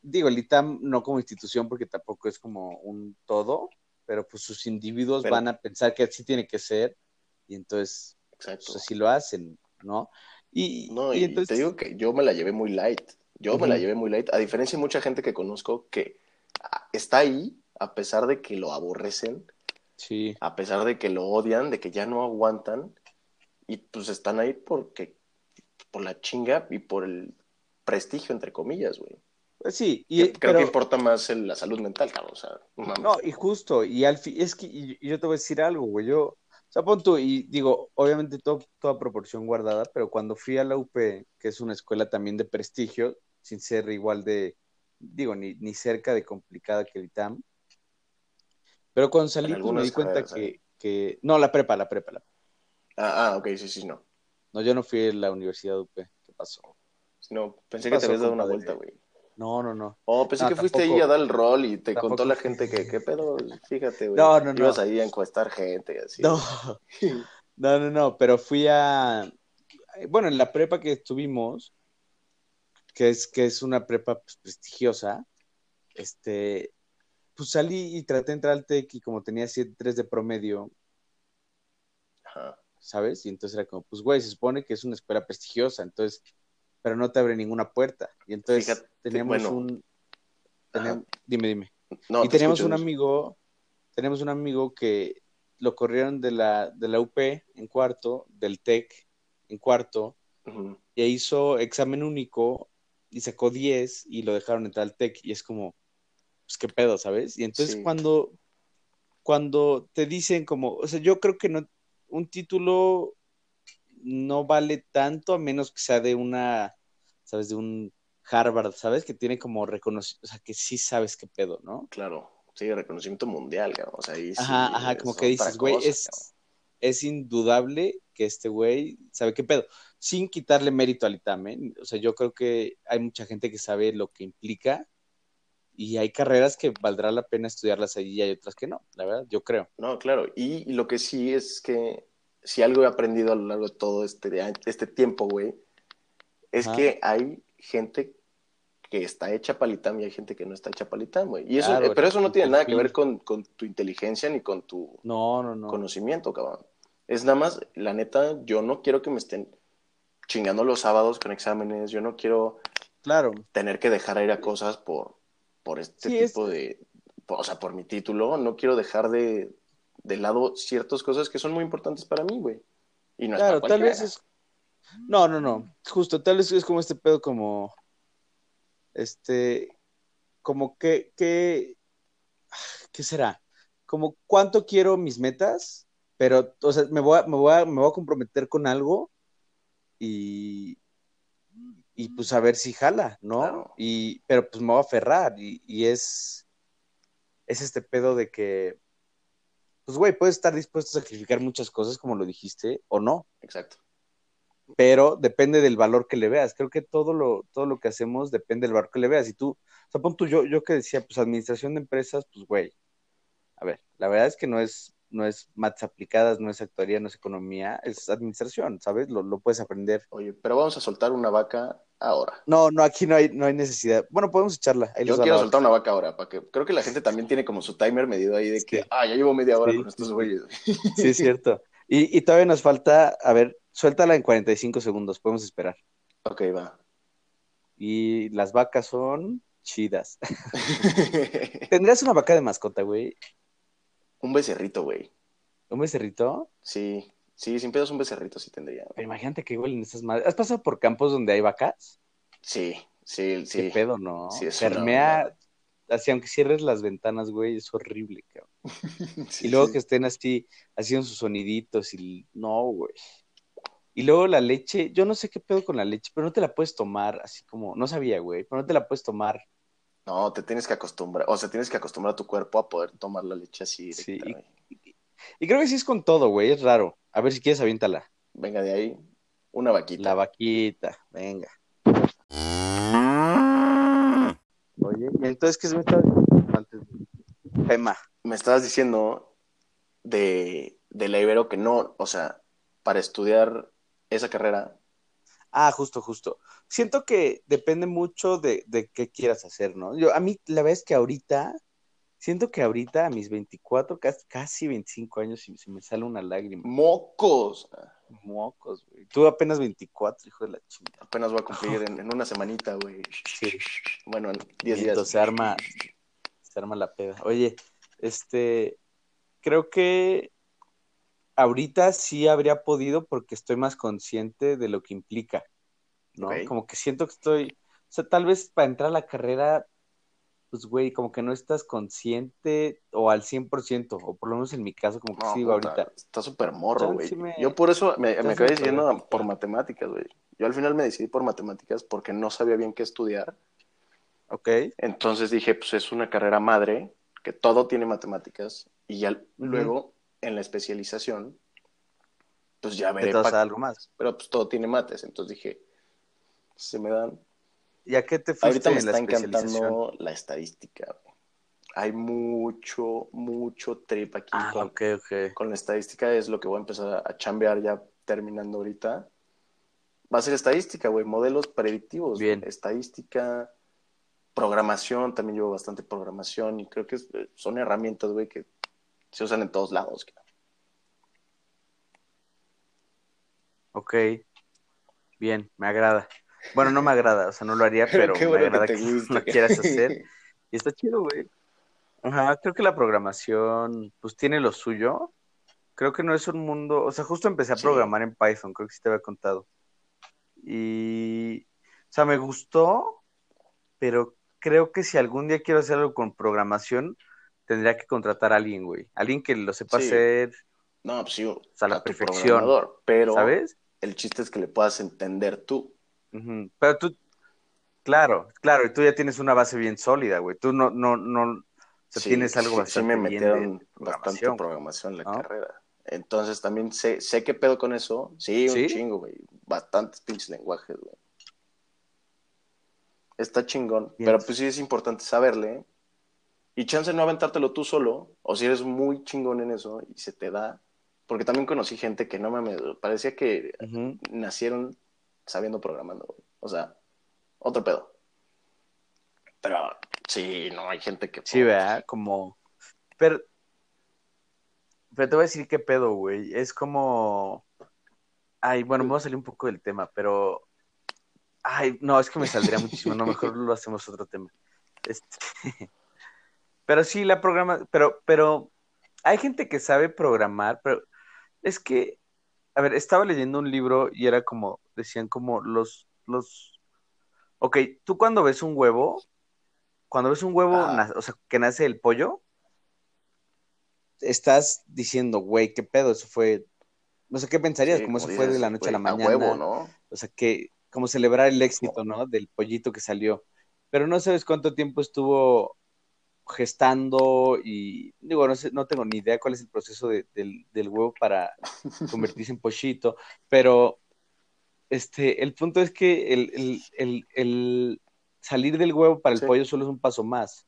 digo, el ITAM no como institución porque tampoco es como un todo, pero pues sus individuos van a pensar que así tiene que ser y entonces pues, así lo hacen, ¿no? Y, no, y, entonces... te digo que yo me la llevé muy light, yo me la llevé muy light, a diferencia de mucha gente que conozco que está ahí a pesar de que lo aborrecen, sí. a pesar de que lo odian, de que ya no aguantan, y pues están ahí porque, por la chinga y por el prestigio, entre comillas, güey. Pues sí, y, creo que importa más la salud mental, cabrón, o sea, no, y justo, y al fin, es que y, yo te voy a decir algo, güey, yo, sea, pon tú, y digo, obviamente todo, toda proporción guardada, pero cuando fui a la UP, que es una escuela también de prestigio, sin ser igual de, digo, ni, ni cerca de complicada que el ITAM, pero cuando salí, pues, me di cuenta que, que, No, la prepa, la prepa, la Ah, ah, ok, sí, sí, no. No, yo no fui a la Universidad UP. ¿Qué pasó? No, pensé que te habías dado una vuelta, güey. No, no, no. Oh, pensé que fuiste ahí a dar el rol y te contó la gente que, ¿qué pedo? Fíjate, güey. No, no, no. Ibas ahí a encuestar gente, así. No. no, no, no, pero fui a. Bueno, en la prepa que estuvimos, que es, que es una prepa pues, prestigiosa, este, pues salí y traté de entrar al TEC y como tenía 7.3 de promedio, ¿sabes? Y entonces era como, pues güey, se supone que es una escuela prestigiosa, entonces, pero no te abre ninguna puerta. Y entonces teníamos un... dime, dime. y teníamos un amigo, tenemos un amigo que lo corrieron de la, de la UP en cuarto, del TEC en cuarto, y hizo examen único y sacó 10 y lo dejaron entrar al TEC y es como, pues qué pedo, ¿sabes? Y entonces cuando, cuando te dicen como, o sea, yo creo que no, un título no vale tanto a menos que sea de una, ¿sabes? De un Harvard, ¿sabes? Que tiene como reconocimiento, o sea, que sí sabes qué pedo, ¿no? Claro, sí, reconocimiento mundial, o sea, ahí Ajá, ajá, como que dices, güey, es, es indudable que este güey sabe qué pedo, sin quitarle mérito al ITAM, ¿eh? O sea, yo creo que hay mucha gente que sabe lo que implica y hay carreras que valdrá la pena estudiarlas allí y hay otras que no, la verdad, yo creo. No, claro, y, lo que sí es que si algo he aprendido a lo largo de todo este, este tiempo, güey, es que hay gente que está hecha palitam y hay gente que no está hecha palitam, güey. Y eso, pero eso no tiene nada que ver con, tu inteligencia ni con tu conocimiento, cabrón. Es nada más, la neta, yo no quiero que me estén chingando los sábados con exámenes, yo no quiero claro. tener que dejar ir a cosas por, por este tipo de, o sea, por mi título, no quiero dejar de, de lado ciertas cosas que son muy importantes para mí, güey. Y no claro, tal vez es... No, no, no, justo, tal vez es como este pedo como, este, como que, que, ¿qué será? Como cuánto quiero mis metas, pero, o sea, me voy a, me voy a, me voy a comprometer con algo y, y pues a ver si jala, ¿no? Y, pero pues me voy a aferrar y, y, es, es este pedo de que, pues güey, puedes estar dispuesto a sacrificar muchas cosas como lo dijiste o no. Exacto. Pero depende del valor que le veas. Creo que todo lo, todo lo que hacemos depende del valor que le veas. Y tú, o sea, pon tú, yo, yo que decía, pues administración de empresas, pues güey, a ver, la verdad es que no es no es maths aplicadas, no es actuaría, no es economía, es administración, ¿sabes? Lo, lo, puedes aprender. Oye, pero vamos a soltar una vaca ahora. No, no, aquí no hay, no hay necesidad. Bueno, podemos echarla. Yo quiero soltar una vaca ahora, para que creo que la gente también tiene como su timer medido ahí de que, ah, ya llevo media hora con estos güeyes. Sí, es cierto. Y, y todavía nos falta, a ver, suéltala en 45 segundos, podemos esperar. Ok, va. Y las vacas son chidas. ¿Tendrías una vaca de mascota, güey? Un becerrito, güey. ¿Un becerrito? Sí, sí, sin pedos un becerrito sí tendría. Pero imagínate que igual en estas madres. ¿Has pasado por campos donde hay vacas? Sí, sí, sí. Qué pedo, ¿no? Sí, es Permea, así aunque cierres las ventanas, güey, es horrible, cabrón. y luego que estén así, haciendo sus soniditos y no, güey. Y luego la leche, yo no sé qué pedo con la leche, pero no te la puedes tomar así como, no sabía, güey, pero no te la puedes tomar No, te tienes que acostumbrar, o sea, tienes que acostumbrar a tu cuerpo a poder tomar la leche así. Sí. Y, creo que sí es con todo, güey, es raro. A ver si quieres, aviéntala. Venga, de ahí, una vaquita. La vaquita, venga. Oye, ¿y entonces qué se me está antes? Pema. Me estabas diciendo de, de la Ibero que no, o sea, para estudiar esa carrera Ah, justo, justo. Siento que depende mucho de, de qué quieras hacer, ¿no? Yo, a mí, la verdad es que ahorita, siento que ahorita, a mis 24, casi, casi 25 años, se me sale una lágrima. ¡Mocos! Mocos, güey. Tú apenas 24, hijo de la chingada. Apenas voy a cumplir en, una semanita, güey. Sí. Bueno, en 10 días. se arma, se arma la peda. Oye, este, creo que ahorita sí habría podido porque estoy más consciente de lo que implica, ¿no? Como que siento que estoy, o sea, tal vez para entrar a la carrera, pues, güey, como que no estás consciente o al 100%, o por lo menos en mi caso, como que sí, ahorita. Está súper morro, güey. Yo por eso me, me acabé diciendo por matemáticas, güey. Yo al final me decidí por matemáticas porque no sabía bien qué estudiar. Ok. Entonces dije, pues es una carrera madre, que todo tiene matemáticas, y ya luego en la especialización, pues ya veré. algo más. Pero pues todo tiene mates, entonces dije, se me dan. ¿Y a qué te fuiste Ahorita me está encantando la estadística. Hay mucho, mucho trip aquí ah, con, okay, okay. con la estadística. Es lo que voy a empezar a chambear ya terminando ahorita. Va a ser estadística, güey. Modelos predictivos. Bien. Estadística, programación. También llevo bastante programación y creo que son herramientas, güey, que se usan en todos lados. Ok, bien, me agrada. Bueno, no me agrada, o sea, no lo haría, pero, me agrada que, lo quieras hacer. Y está chido, güey. Ajá, creo que la programación, pues tiene lo suyo. Creo que no es un mundo, o sea, justo empecé a programar en Python, creo que sí te había contado. Y, o sea, me gustó, pero creo que si algún día quiero hacer algo con programación, tendría que contratar a alguien, güey. Alguien que lo sepa hacer. No, pues sí, a la perfección. Pero ¿sabes? el chiste es que le puedas entender tú. Pero tú, claro, claro, y tú ya tienes una base bien sólida, güey. Tú no, no, no, o tienes algo bastante Sí, me metieron bastante programación en la carrera. Entonces también sé, sé qué pedo con eso. Sí, un chingo, güey. Bastantes pinches lenguajes, güey. Está chingón. Pero pues sí es importante saberle y chance no aventártelo tú solo, o si eres muy chingón en eso y se te da. Porque también conocí gente que no me parecía que nacieron sabiendo programando. O sea, otro pedo. Pero sí, no, hay gente que. Sí, vea, como. Pero. Pero te voy a decir qué pedo, güey. Es como. Ay, bueno, me voy a salir un poco del tema, pero. Ay, no, es que me saldría muchísimo. No, mejor lo hacemos otro tema. Este. Pero sí, la programa, pero, pero hay gente que sabe programar, pero es que, a ver, estaba leyendo un libro y era como, decían como los, los, ok, tú cuando ves un huevo, cuando ves un huevo, o sea, que nace el pollo, estás diciendo, güey, qué pedo, eso fue, no sé qué pensarías, como eso fue de la noche a la mañana. huevo, ¿no? O sea, que, como celebrar el éxito, ¿no? Del pollito que salió. Pero no sabes cuánto tiempo estuvo gestando y digo, no, sé, no tengo ni idea cuál es el proceso del, huevo para convertirse en pochito, pero este, el punto es que el, salir del huevo para el pollo solo es un paso más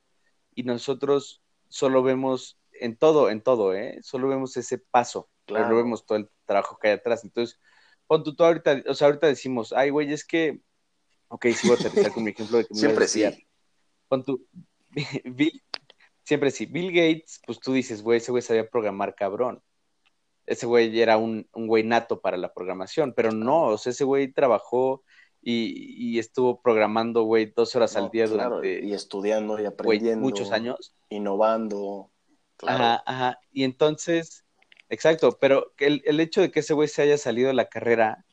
y nosotros solo vemos en todo, en todo, ¿eh? Solo vemos ese paso, pero no vemos todo el trabajo que hay atrás. Entonces, pon tú, ahorita, o sea, ahorita decimos, ay, güey, es que, ok, sí voy a aterrizar con mi ejemplo de que me Siempre sí. Pon tú, Bill, siempre sí, Bill Gates, pues tú dices, güey, ese güey sabía programar cabrón. Ese güey era un, un güey nato para la programación, pero no, o sea, ese güey trabajó y, estuvo programando, güey, dos horas al día durante... Y estudiando y aprendiendo. muchos años. Innovando. Ajá, ajá. Y entonces, exacto, pero el, el hecho de que ese güey se haya salido de la carrera,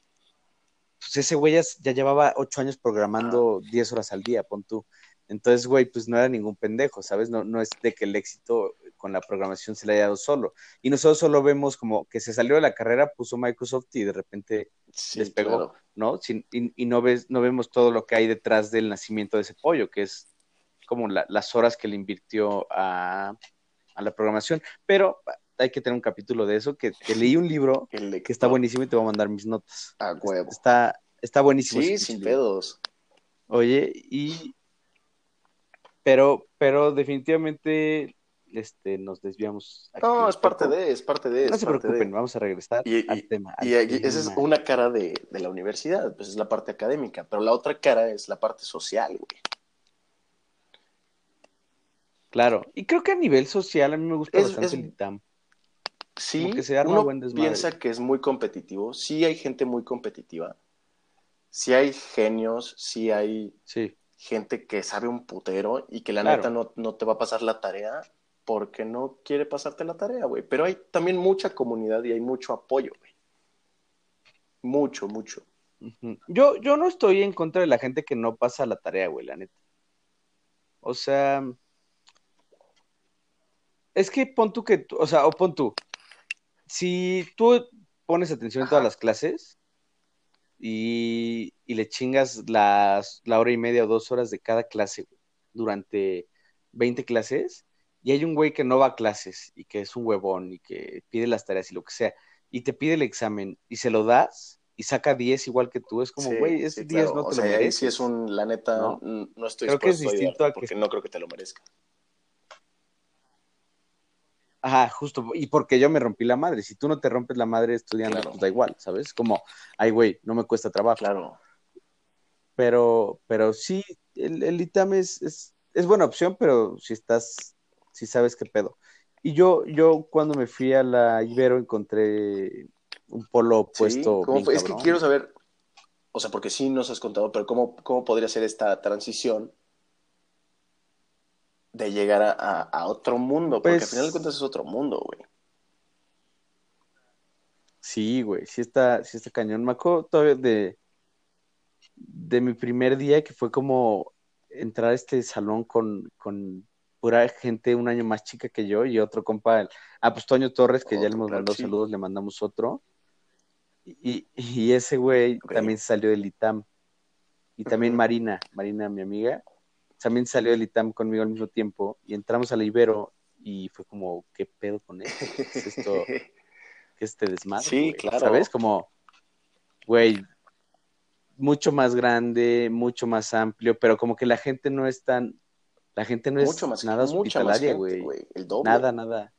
pues ese güey ya, llevaba ocho años programando diez horas al día, pon tú. Entonces, güey, pues no era ningún pendejo, ¿sabes? No, no es de que el éxito con la programación se le haya dado solo. Y nosotros solo vemos como que se salió de la carrera, puso Microsoft y de repente despegó, ¿no? y, no, ves, no vemos todo lo que hay detrás del nacimiento de ese pollo, que es como las horas que le invirtió a, la programación, pero hay que tener un capítulo de eso, que, leí un libro que está buenísimo y te voy a mandar mis notas. A huevo. Está, está buenísimo. Sí, sin pedos. Oye, y pero, pero definitivamente este, nos desviamos. no, es parte de, es parte de. No se preocupen, vamos a regresar al tema. y esa es una cara de, de, la universidad, pues es la parte académica, pero la otra cara es la parte social, güey. Claro, y creo que a nivel social a mí me gusta bastante el ITAM. Sí, uno piensa que es muy competitivo, sí hay gente muy competitiva, sí hay genios, sí hay sí. Gente que sabe un putero y que la neta no, no te va a pasar la tarea, porque no quiere pasarte la tarea, güey. Pero hay también mucha comunidad y hay mucho apoyo, güey. Mucho, mucho. Yo, yo no estoy en contra de la gente que no pasa la tarea, güey, la neta. O sea, es que pon tú que, o sea, o pon tú, si tú pones atención en todas las clases y, y le chingas las, la hora y media o dos horas de cada clase durante 20 clases, y hay un güey que no va a clases y que es un huevón y que pide las tareas y lo que sea, y te pide el examen y se lo das y saca 10 igual que tú, es como, güey, ese 10 no te lo mereces. si es un, la neta, no, no estoy creo que es distinto a, que... porque no creo que te lo merezca. Ajá, justo, y porque yo me rompí la madre. Si tú no te rompes la madre estudiando, pues da igual, ¿sabes? Como, ay, güey, no me cuesta trabajo. Claro. Pero, pero sí, el, el ITAM es, es, es buena opción, pero si estás si sabes qué pedo. Y yo, yo cuando me fui a la Ibero encontré un polo opuesto. es que quiero saber, o sea, porque sí nos has contado, pero ¿cómo, cómo podría ser esta transición de llegar a, otro mundo? Porque al pues final de cuentas es otro mundo, güey. Sí, güey, sí está, sí está cañón. Me acuerdo todavía de, de mi primer día que fue como entrar a este salón con, con pura gente un año más chica que yo y otro compa, ah, pues Toño Torres, que ya le hemos mandado saludos, le mandamos otro. Y, y ese güey también salió del ITAM. Y también Marina, Marina, mi amiga, también salió del ITAM conmigo al mismo tiempo. Y entramos a la Ibero y fue como, ¿qué pedo con esto? ¿Qué es esto? ¿Qué este desmadre? Sí, claro. ¿Sabes? Como, güey, mucho más grande, mucho más amplio, pero como que la gente no es tan, la gente no es nada hospitalaria, güey. Nada, nada.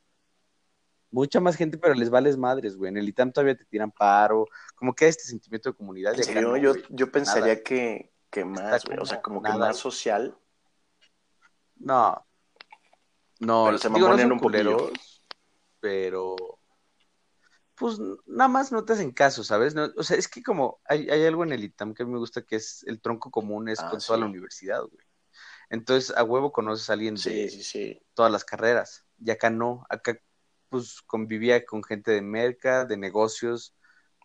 Mucha más gente, pero les vales madres, güey. En el ITAM todavía te tiran paro. Como que hay este sentimiento de comunidad. yo, yo, pensaría que, que más, güey. O sea, como que más social. No. No, pero se un. Pero pues nada más no te hacen caso, ¿sabes? o sea, es que como hay, hay, algo en el ITAM que me gusta que es el tronco común, es ah, con toda la universidad, güey. Entonces, a huevo conoces a alguien de todas las carreras. Y acá no, acá pues convivía con gente de merca, de negocios,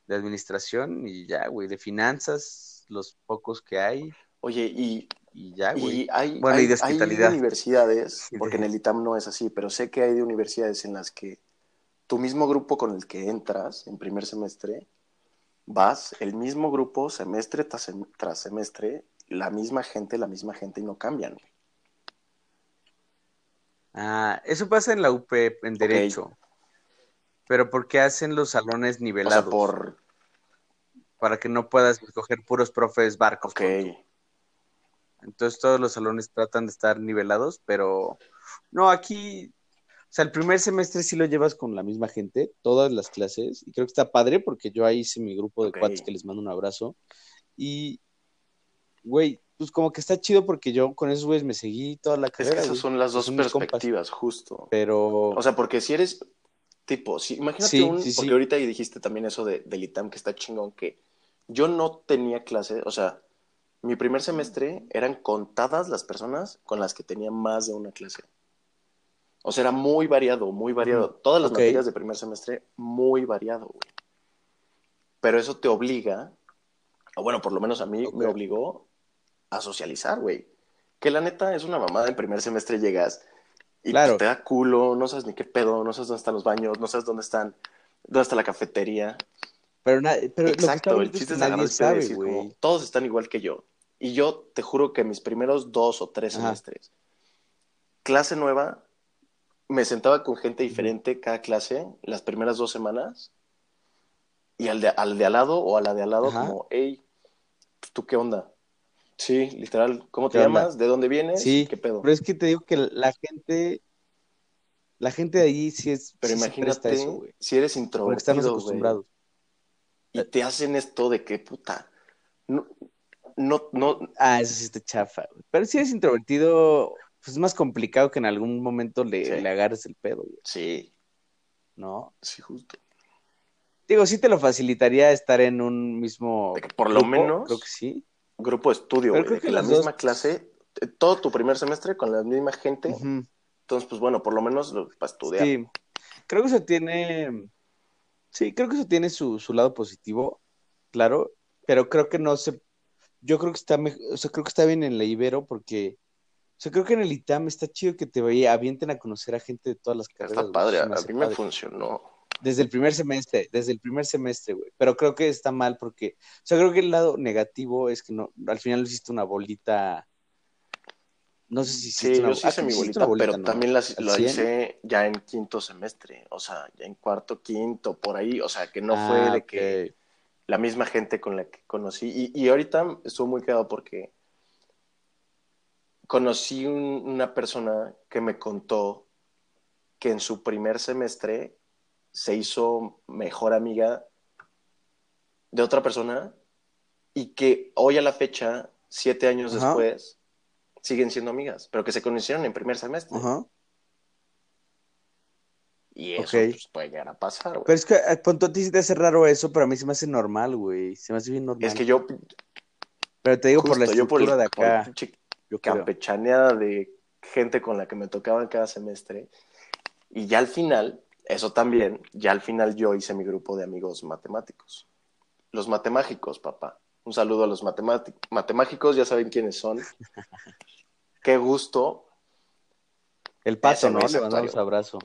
de administración y ya, güey, de finanzas, los pocos que hay. Oye, y, y ya, güey. hay, bueno, y de hospitalidad. Hay universidades, porque en el ITAM no es así, pero sé que hay de universidades en las que tu mismo grupo con el que entras en primer semestre, vas, el mismo grupo semestre tras semestre, la misma gente, la misma gente y no cambian. Ah, eso pasa en la UP en Derecho. Pero ¿por qué hacen los salones nivelados? por... Para que no puedas escoger puros profes barcos. Ok. Entonces todos los salones tratan de estar nivelados, pero no, aquí, o sea, el primer semestre sí lo llevas con la misma gente, todas las clases, y creo que está padre porque yo ahí hice mi grupo de cuates que les mando un abrazo. Y, güey, pues como que está chido porque yo con esos güeyes me seguí toda la carrera. Es que esas son las dos perspectivas, justo. Pero. O sea, porque si eres tipo, si, imagínate un. porque ahorita dijiste también eso de, del ITAM que está chingón, que yo no tenía clase, o sea, mi primer semestre eran contadas las personas con las que tenía más de una clase. O sea, era muy variado, muy variado. Todas las materias de primer semestre, muy variado, güey. Pero eso te obliga, o bueno, por lo menos a mí me obligó a socializar, güey. Que la neta es una mamada. En primer semestre llegas y te da culo, no sabes ni qué pedo, no sabes dónde están los baños, no sabes dónde están, dónde está la cafetería. Pero, pero Exacto, el chiste es, sabe, todos están igual que yo. Y yo te juro que mis primeros dos o tres semestres clase nueva, me sentaba con gente diferente cada clase, las primeras dos semanas, y al de al, de al lado o a la de al lado, como, hey, pues, ¿tú qué onda? Sí, literal, ¿cómo te llamas? ¿De dónde vienes? Sí, ¿qué pedo? Pero es que te digo que la gente, la gente de allí sí es. Pero imagínate si eres introvertido. estamos acostumbrados. Y te hacen esto de que, puta, no, no, no. Ah, eso sí está chafa. Pero si eres introvertido, pues es más complicado que en algún momento le, le agarres el pedo, güey. Sí. ¿No? Sí, justo. Digo, sí te lo facilitaría estar en un mismo. De que por lo menos. Creo que sí. Grupo de estudio, güey. Creo que, la misma clase, eh, todo tu primer semestre con la misma gente. Entonces, pues bueno, por lo menos para estudiar. Sí. Creo que eso tiene. Sí, creo que eso tiene su, su lado positivo, claro. Pero creo que no se. Yo creo que está o sea, creo que está bien en la Ibero porque o sea, creo que en el ITAM está chido que te vaya, avienten a conocer a gente de todas las carreras. Está padre, a mí me funcionó. Desde el primer semestre, desde el primer semestre, güey. Pero creo que está mal porque, o sea, creo que el lado negativo es que no, al final lo hiciste una bolita. No sé si sí, yo sí hice mi bolita, pero también la, hice ya en quinto semestre, o sea, ya en cuarto, quinto, por ahí, o sea, que no fue ah, de que la misma gente con la que conocí. Y, y ahorita estuvo muy quedado porque conocí una persona que me contó que en su primer semestre se hizo mejor amiga de otra persona y que hoy a la fecha, siete años después, siguen siendo amigas, pero que se conocieron en primer semestre. Y eso pues, puede llegar a pasar, güey. Pero es que cuando a ti se te hace raro eso, pero a mí se me hace normal, güey. Se me hace bien normal. Es que yo. Pero te digo por la estructura de acá campechaneada de gente con la que me tocaba cada semestre. Y ya al final, eso también, ya al final yo hice mi grupo de amigos matemáticos. Los matemáticos, papá. Un saludo a los matemáticos, ya saben quiénes son. Qué gusto. El pato, ¿no? Le mandamos abrazo.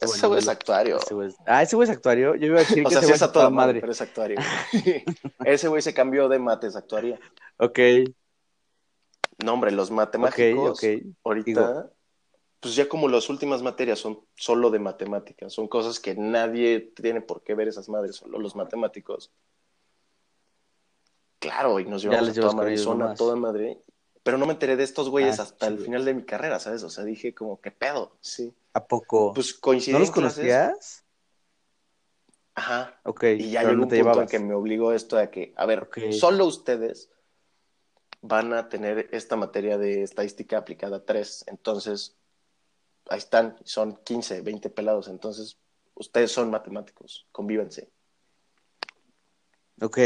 ese güey es actuario. Ah, ese güey es actuario. Yo iba a decir que ese güey es a toda madre. Pero es actuario. ese güey se cambió de mates actuaría. Ok. No, hombre, los matemáticos ahorita, pues ya como las últimas materias son solo de matemáticas, son cosas que nadie tiene por qué ver esas madres, solo los matemáticos. Claro, y nos llevamos a toda madre, son a toda madre. Pero no me enteré de estos güeyes ah, hasta el final de mi carrera, ¿sabes? O sea, dije como, ¿qué pedo? Sí. ¿A poco? Pues coincidí ¿No los conocías? Ajá. Ok. Y ya llegó un punto en que me obligó esto a que, a ver, solo ustedes van a tener esta materia de estadística aplicada 3. Entonces, ahí están, son 15, 20 pelados. Entonces, ustedes son matemáticos, convívense. Ok.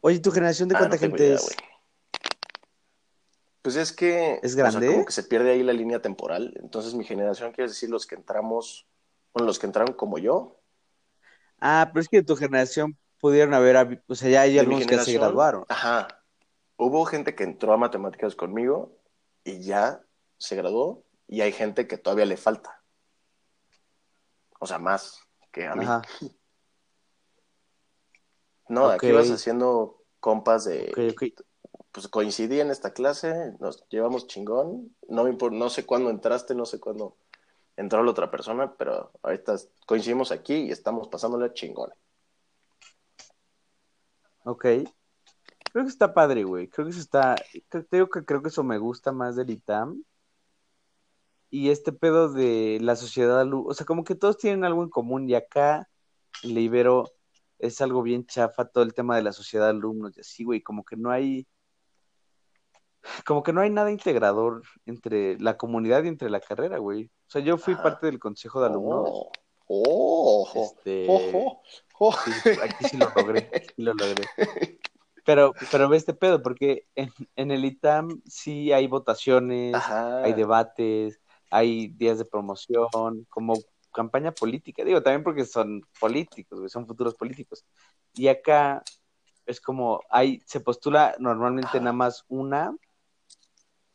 Oye, ¿tu generación de ah, cuánta gente es? Pues es que... ¿Es grande? como que se pierde ahí la línea temporal. Entonces, mi generación quiere decir los que entramos, bueno, los que entraron como yo. Ah, pero es que de tu generación pudieron haber, o sea, ya hay algunos que se graduaron. Ajá, hubo gente que entró a matemáticas conmigo y ya se graduó y hay gente que todavía le falta. O sea, más que a mí. No, aquí vas haciendo compas de... Pues coincidí en esta clase, nos llevamos chingón. No me no sé cuándo entraste, no sé cuándo entró la otra persona, pero ahorita coincidimos aquí y estamos pasándola chingón. Ok. Creo que está padre, güey. Creo que eso está. Creo, que creo que eso me gusta más del ITAM. Y este pedo de la sociedad, o sea, como que todos tienen algo en común. Y acá, en la Ibero, es algo bien chafa todo el tema de la sociedad de alumnos y así, güey. Como que no hay. Como que no hay nada integrador entre la comunidad y entre la carrera, güey. O sea, yo fui ah. parte del consejo de alumnos. Oh, oh, este, oh, oh, aquí sí lo logré, aquí lo logré. Pero, pero ve este pedo, porque en, en el ITAM sí hay votaciones, hay debates, hay días de promoción, como campaña política. Digo, también porque son políticos, son futuros políticos. Y acá es como, hay, se postula normalmente nada más una,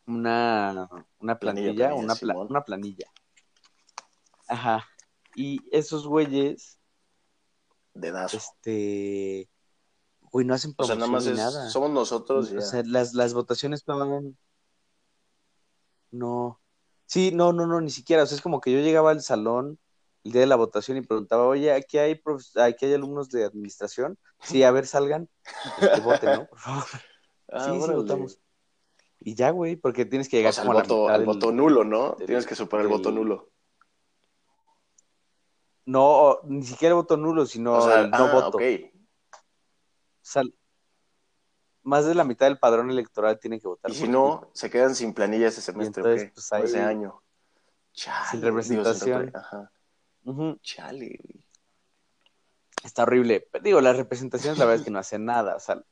una, una plantilla, una, una planilla. Ajá. Y esos güeyes. De Este Uy, no hacen promoción o sea, nada más Somos nosotros. O sea, las, las votaciones van. No. Sí, no, no, no, ni siquiera. O sea, es como que yo llegaba al salón el día de la votación y preguntaba, oye, aquí hay, aquí hay alumnos de administración. Sí, a ver, salgan. Pues que voten, ¿no? Por favor. Ah, sí, sí, votamos. Y ya, güey, porque tienes que llegar o sea, al, voto, al voto nulo, ¿no? tienes que superar el voto nulo. No, ni siquiera el voto nulo, sino el no ah, voto. Okay. más de la mitad del padrón electoral tiene que votar. Y si no, se quedan sin planilla ese semestre, entonces, pues, ese año. Chale, sin representación. Ajá. Chale, Está horrible. Digo, las representaciones la verdad es que no hacen nada. O sea,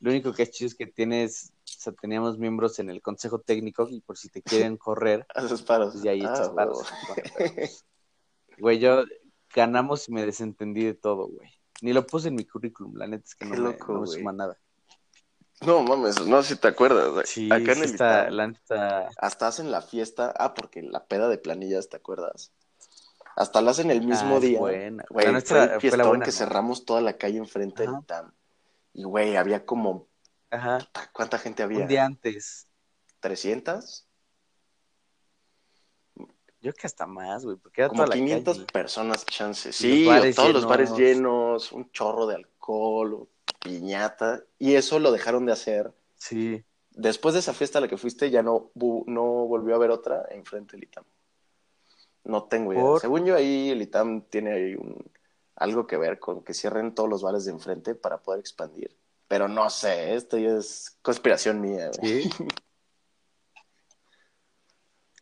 lo único que es chido es que tienes, o sea, teníamos miembros en el consejo técnico y por si te quieren correr, haces paros. Pues ya ahí echas ah, paros. Güey, yo ganamos y me desentendí de todo, güey. Ni lo puse en mi currículum, la neta es que no, me, suma nada. No mames, no si te acuerdas. Sí, Acá en el está, la neta... Hasta hacen la fiesta. Ah, porque la peda de planillas, ¿te acuerdas? Hasta la hacen el mismo ah, día. Buena. Güey, fue el fiestón que cerramos toda la calle enfrente del TAM. Y, güey, había como... Ajá. ¿Cuánta gente había? Un día antes. ¿300? Yo que hasta más, güey, porque era Como toda 500 personas, chances. Sí, todos los bares llenos, un chorro de alcohol, piñata, y eso lo dejaron de hacer. Sí. Después de esa fiesta a la que fuiste, ya no, no volvió a haber otra enfrente del ITAM. No tengo idea. Según yo, ahí el ITAM tiene ahí un, algo que ver con que cierren todos los bares de enfrente para poder expandir. Pero no sé, esto ya es conspiración mía. Sí.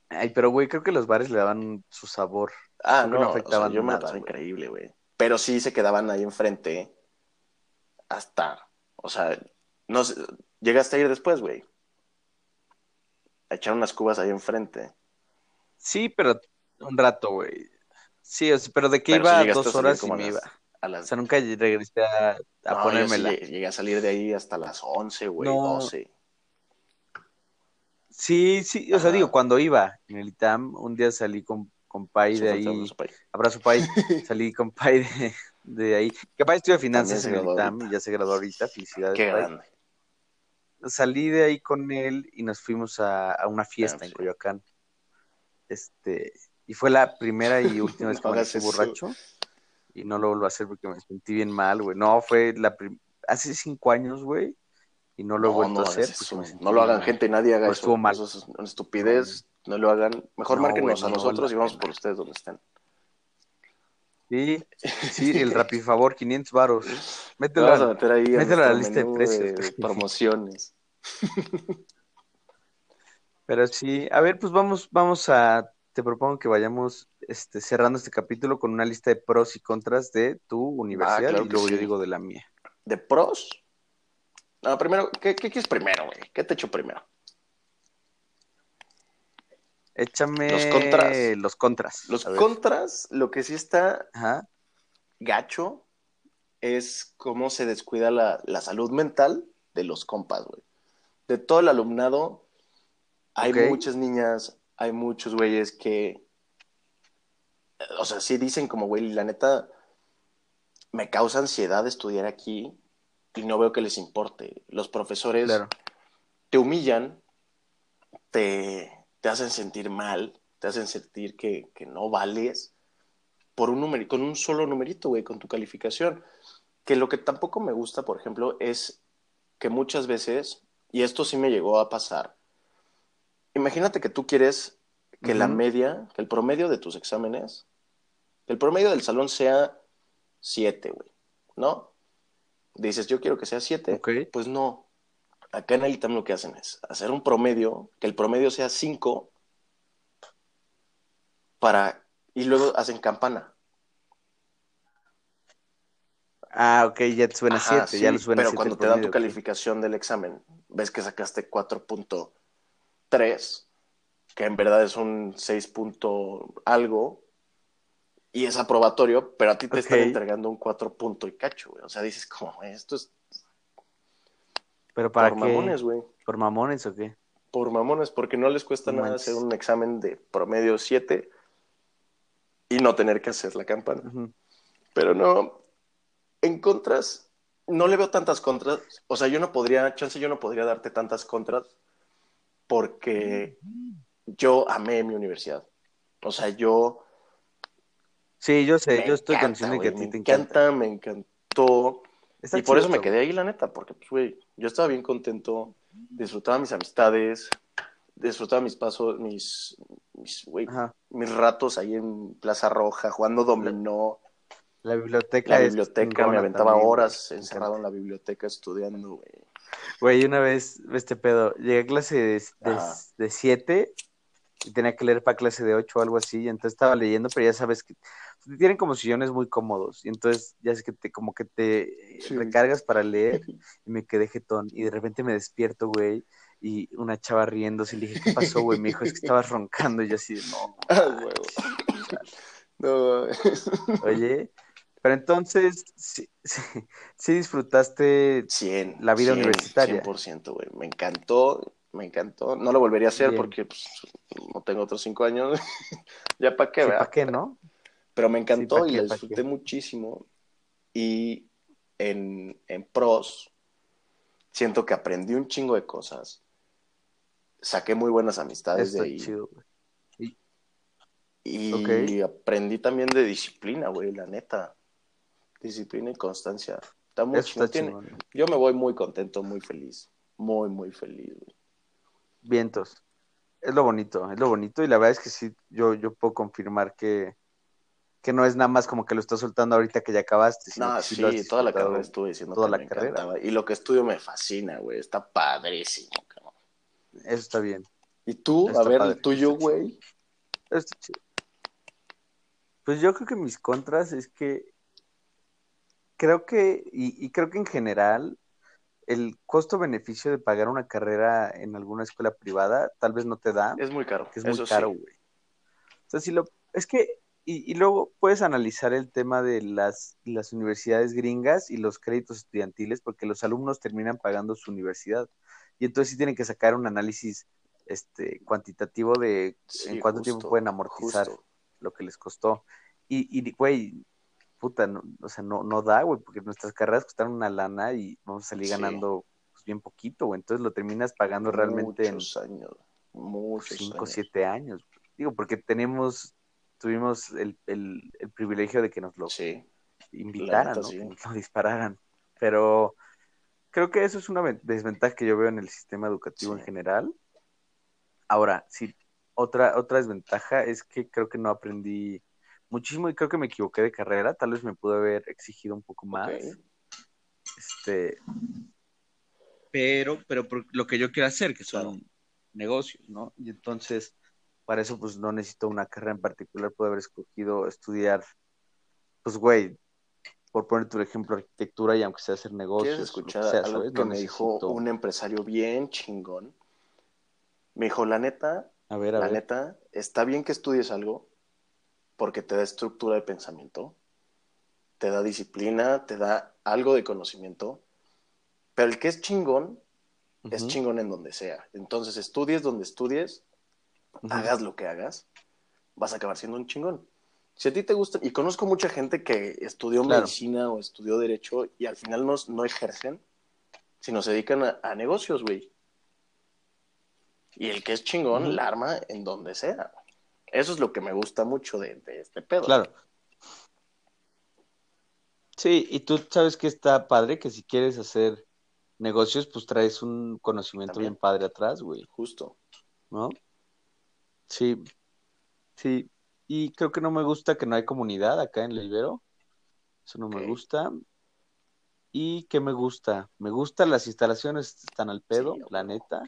Ay, pero güey, creo que los bares le daban su sabor. Ah, no, afectaban yo me nada, increíble, güey. Pero sí se quedaban ahí enfrente hasta, o sea, no sé, llegaste a ir después, güey. A echar unas cubas ahí enfrente. Sí, pero un rato, güey. Sí, pero de que iba dos horas y me iba. O sea, nunca regresé a, a ponérmela. llegué a salir de ahí hasta las 11, güey, no. 12. Sí, sí, o sea, digo, cuando iba en el ITAM, un día salí con, con Pai de ahí. Abrazo, Pai. salí con Pai de, de ahí. Que Pai estudia finanzas en el ITAM y ya se graduó ahorita. Felicidades. Qué grande. Salí de ahí con él y nos fuimos a, a una fiesta en Coyoacán. Este, y fue la primera y última vez que me hice borracho. Y no lo vuelvo a hacer porque me sentí bien mal, güey. No, fue la hace cinco años, güey y no lo he vuelto a hacer. no lo hagan, gente, nadie haga eso. Eso es una estupidez, no lo hagan. Mejor márquenos a nosotros y vamos por ustedes donde estén. Sí, sí, el Rapifavor, 500 varos. Mételo, a, meter ahí mételo a la lista de precios. promociones. Pero sí, a ver, pues vamos, vamos a, te propongo que vayamos este, cerrando este capítulo con una lista de pros y contras de tu universidad y luego yo digo de la mía. ¿De pros? No, primero, ¿qué, qué quieres primero, güey? ¿Qué te echo primero? Échame los contras. Los contras, los contras lo que sí está gacho es cómo se descuida la, salud mental de los compas, güey. De todo el alumnado, hay muchas niñas, hay muchos güeyes que, o sea, sí dicen como, güey, la neta, me causa ansiedad estudiar aquí y no veo que les importe. Los profesores te humillan, te, te, hacen sentir mal, te hacen sentir que, no vales por un número, con un solo numerito, güey, con tu calificación. Que lo que tampoco me gusta, por ejemplo, es que muchas veces, y esto sí me llegó a pasar, imagínate que tú quieres que la media, que el promedio de tus exámenes, el promedio del salón sea 7, güey, ¿no? dices, yo quiero que sea 7, pues no. Acá en el ITAM lo que hacen es hacer un promedio, que el promedio sea 5, para... y luego hacen campana. Ah, ok, ya te suena 7, ya lo suena Pero cuando te dan tu calificación del examen, ves que sacaste 4.3, que en verdad es un 6. algo, y es aprobatorio, pero a ti te están entregando un cuatro punto y cacho, güey. O sea, dices, como, esto es. ¿Pero para Por mamones, güey. ¿Por mamones o qué? Por mamones, porque no les cuesta nada hacer un examen de promedio 7 y no tener que hacer la campana. Pero no, en contras, no le veo tantas contras. O sea, yo no podría, chance, yo no podría darte tantas contras porque yo amé mi universidad. O sea, yo... Sí, yo sé, yo estoy consciente que a ti me te encanta. Me encantó. y por eso me quedé ahí, la neta, porque, pues, güey, yo estaba bien contento, disfrutaba mis amistades, disfrutaba mis pasos, mis, mis, güey, mis ratos ahí en Plaza Roja, jugando dominó. La biblioteca. La biblioteca, me aventaba horas encerrado en la biblioteca estudiando, güey. Güey, una vez, este pedo, llegué a clase de, de, siete y tenía que leer para clase de ocho o algo así, y entonces estaba leyendo, pero ya sabes que tienen como sillones muy cómodos, y entonces ya es que te, como que te recargas para leer, y me quedé jetón, y de repente me despierto, güey, y una chava riéndose, y le dije, ¿qué pasó, güey? Me dijo, es que estabas roncando, y yo así de, no. no. Oye, pero entonces, sí, sí, disfrutaste 100, la vida universitaria. 100%, güey. Me encantó, me encantó. No lo volvería a hacer porque pues, no tengo otros cinco años. ya para qué, ¿verdad? ¿Para qué, no? Pero me encantó y lo disfruté muchísimo. Y en, en pros, siento que aprendí un chingo de cosas. Saqué muy buenas amistades de ahí. Chido. Y, aprendí también de disciplina, güey, la neta disciplina y constancia. Está muy Yo me voy muy contento, muy feliz. Muy, muy feliz. Vientos. Es lo bonito, es lo bonito. Y la verdad es que sí, yo, yo puedo confirmar que, que no es nada más como que lo estás soltando ahorita que ya acabaste. no, sí, toda la carrera estuve diciendo toda la carrera. Y lo que estudio me fascina, güey. Está padrísimo, cabrón. Eso está bien. ¿Y tú? a ver, el tuyo, güey. Pues yo creo que mis contras es que creo que, y, creo que en general, el costo-beneficio de pagar una carrera en alguna escuela privada tal vez no te da. Es muy caro. es muy caro, güey. O sea, si lo, es que, y, y, luego puedes analizar el tema de las, las universidades gringas y los créditos estudiantiles, porque los alumnos terminan pagando su universidad. Y entonces sí tienen que sacar un análisis este, cuantitativo de en cuánto tiempo pueden amortizar lo que les costó. Y, y, güey, puta, no, o sea, no, no da, güey, porque nuestras carreras costaron una lana y vamos a salir ganando pues, bien poquito, güey. Entonces lo terminas pagando realmente en años, muchos cinco, siete años. Digo, porque tenemos, tuvimos el, el, el privilegio de que nos lo invitaran, ¿no? que nos lo dispararan. Pero creo que eso es una desventaja que yo veo en el sistema educativo en general. Ahora, sí, otra, otra desventaja es que creo que no aprendí muchísimo y creo que me equivoqué de carrera, tal vez me pude haber exigido un poco más. Este, pero, pero por lo que yo quiero hacer, que son negocios, ¿no? Y entonces, para eso, pues no necesito una carrera en particular, puedo haber escogido estudiar, pues, güey, por poner tu ejemplo, arquitectura y aunque sea hacer negocios. ¿Quieres escuchar algo que me dijo un empresario bien chingón? Me dijo, la neta, a ver, a la ver. neta, está bien que estudies algo, porque te da estructura de pensamiento, te da disciplina, te da algo de conocimiento, pero el que es chingón, es chingón en donde sea. Entonces, estudies donde estudies, hagas lo que hagas, vas a acabar siendo un chingón. Si a ti te gusta, y conozco mucha gente que estudió medicina o estudió derecho y al final no, no ejercen, sino se dedican a, negocios, güey. Y el que es chingón, la arma en donde sea. Eso es lo que me gusta mucho de, este pedo. Claro. Sí, y tú sabes que está padre que si quieres hacer negocios, pues traes un conocimiento bien padre atrás, güey. Justo. ¿No? Sí, sí. Y creo que no me gusta que no hay comunidad acá en Libero. Eso no me gusta. ¿Y qué me gusta? Me gustan las instalaciones, están al pedo, la neta.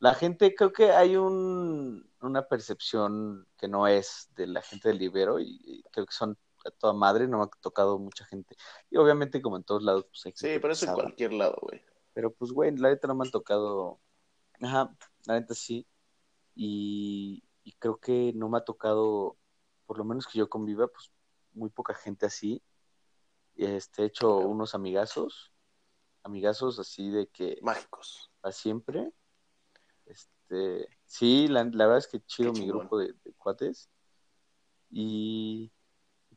La gente, creo que hay un, una percepción que no es de la gente del Libero y, creo que son a toda madre, no me ha tocado mucha gente. Y obviamente como en todos lados, pues hay Sí, pero eso en cualquier lado, güey. Pero pues, güey, la neta no me han tocado, ajá, la neta sí. Y, y creo que no me ha tocado, por lo menos que yo conviva, pues muy poca gente así. Este, he hecho unos amigazos, amigazos así de que... Mágicos. A siempre este, sí, la, verdad es que chido mi grupo de, cuates. Y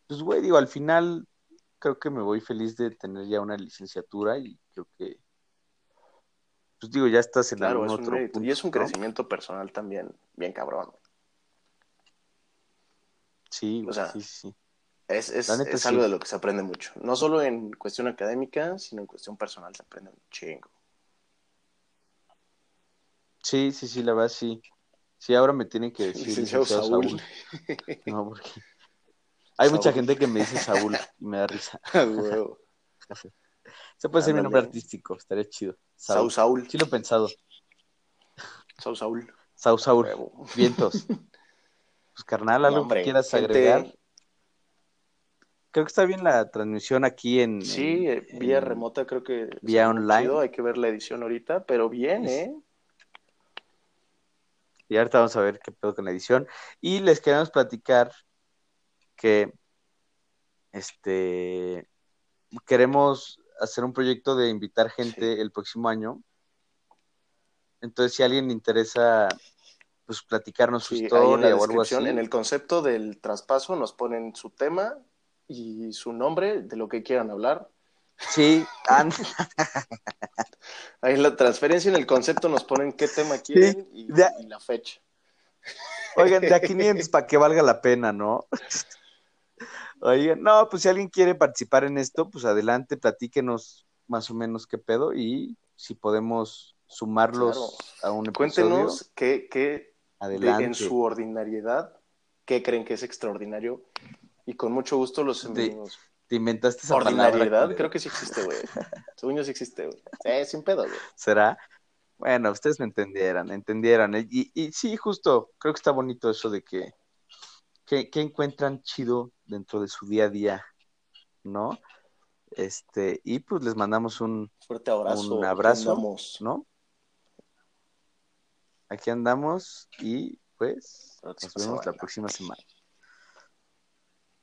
pues, güey, digo, al final creo que me voy feliz de tener ya una licenciatura y creo que pues digo, ya estás en claro, otro Y es un crecimiento personal también, bien cabrón. Sí, o sea, sí, sí. Es, es, algo de lo que se aprende mucho. No solo en cuestión académica, sino en cuestión personal se aprende un chingo. Sí, sí, sí, la verdad sí. Sí, ahora me tienen que decir licenciado Saúl. No, porque hay mucha gente que me dice Saúl y me da risa. Se puede ser mi nombre artístico, estaría chido. Saúl. Saúl. Sí lo he pensado. Saúl Saúl. Saúl Saúl. Vientos. Pues carnal, algo que quieras agregar. Creo que está bien la transmisión aquí en. Sí, vía remota, creo que. Vía online. Hay que ver la edición ahorita, pero bien, ¿eh? Y ahorita vamos a ver qué pedo con la edición. Y les queremos platicar que este queremos hacer un proyecto de invitar gente el próximo año. Entonces, si a alguien le interesa pues platicarnos su historia o algo así. En el concepto del traspaso nos ponen su tema y su nombre de lo que quieran hablar. Sí, Ahí en la transferencia en el concepto nos ponen qué tema quieren y, la fecha. Oigan, de a 500 para que valga la pena, ¿no? Oigan, no, pues si alguien quiere participar en esto, pues adelante, platíquenos más o menos qué pedo y si podemos sumarlos a un episodio. Cuéntenos qué, qué en su ordinariedad, qué creen que es extraordinario y con mucho gusto los enviamos. Te inventaste esa Ordinariedad, creo que sí existe, güey. Según yo sí existe, güey. Eh, sin pedo, güey. ¿Será? Bueno, ustedes me entendieran, entendieran. Y, y sí, justo, creo que está bonito eso de que, que, encuentran chido dentro de su día a día, ¿no? Este, y pues les mandamos un fuerte abrazo. Un abrazo, ¿no? Aquí andamos y pues nos vemos la próxima semana.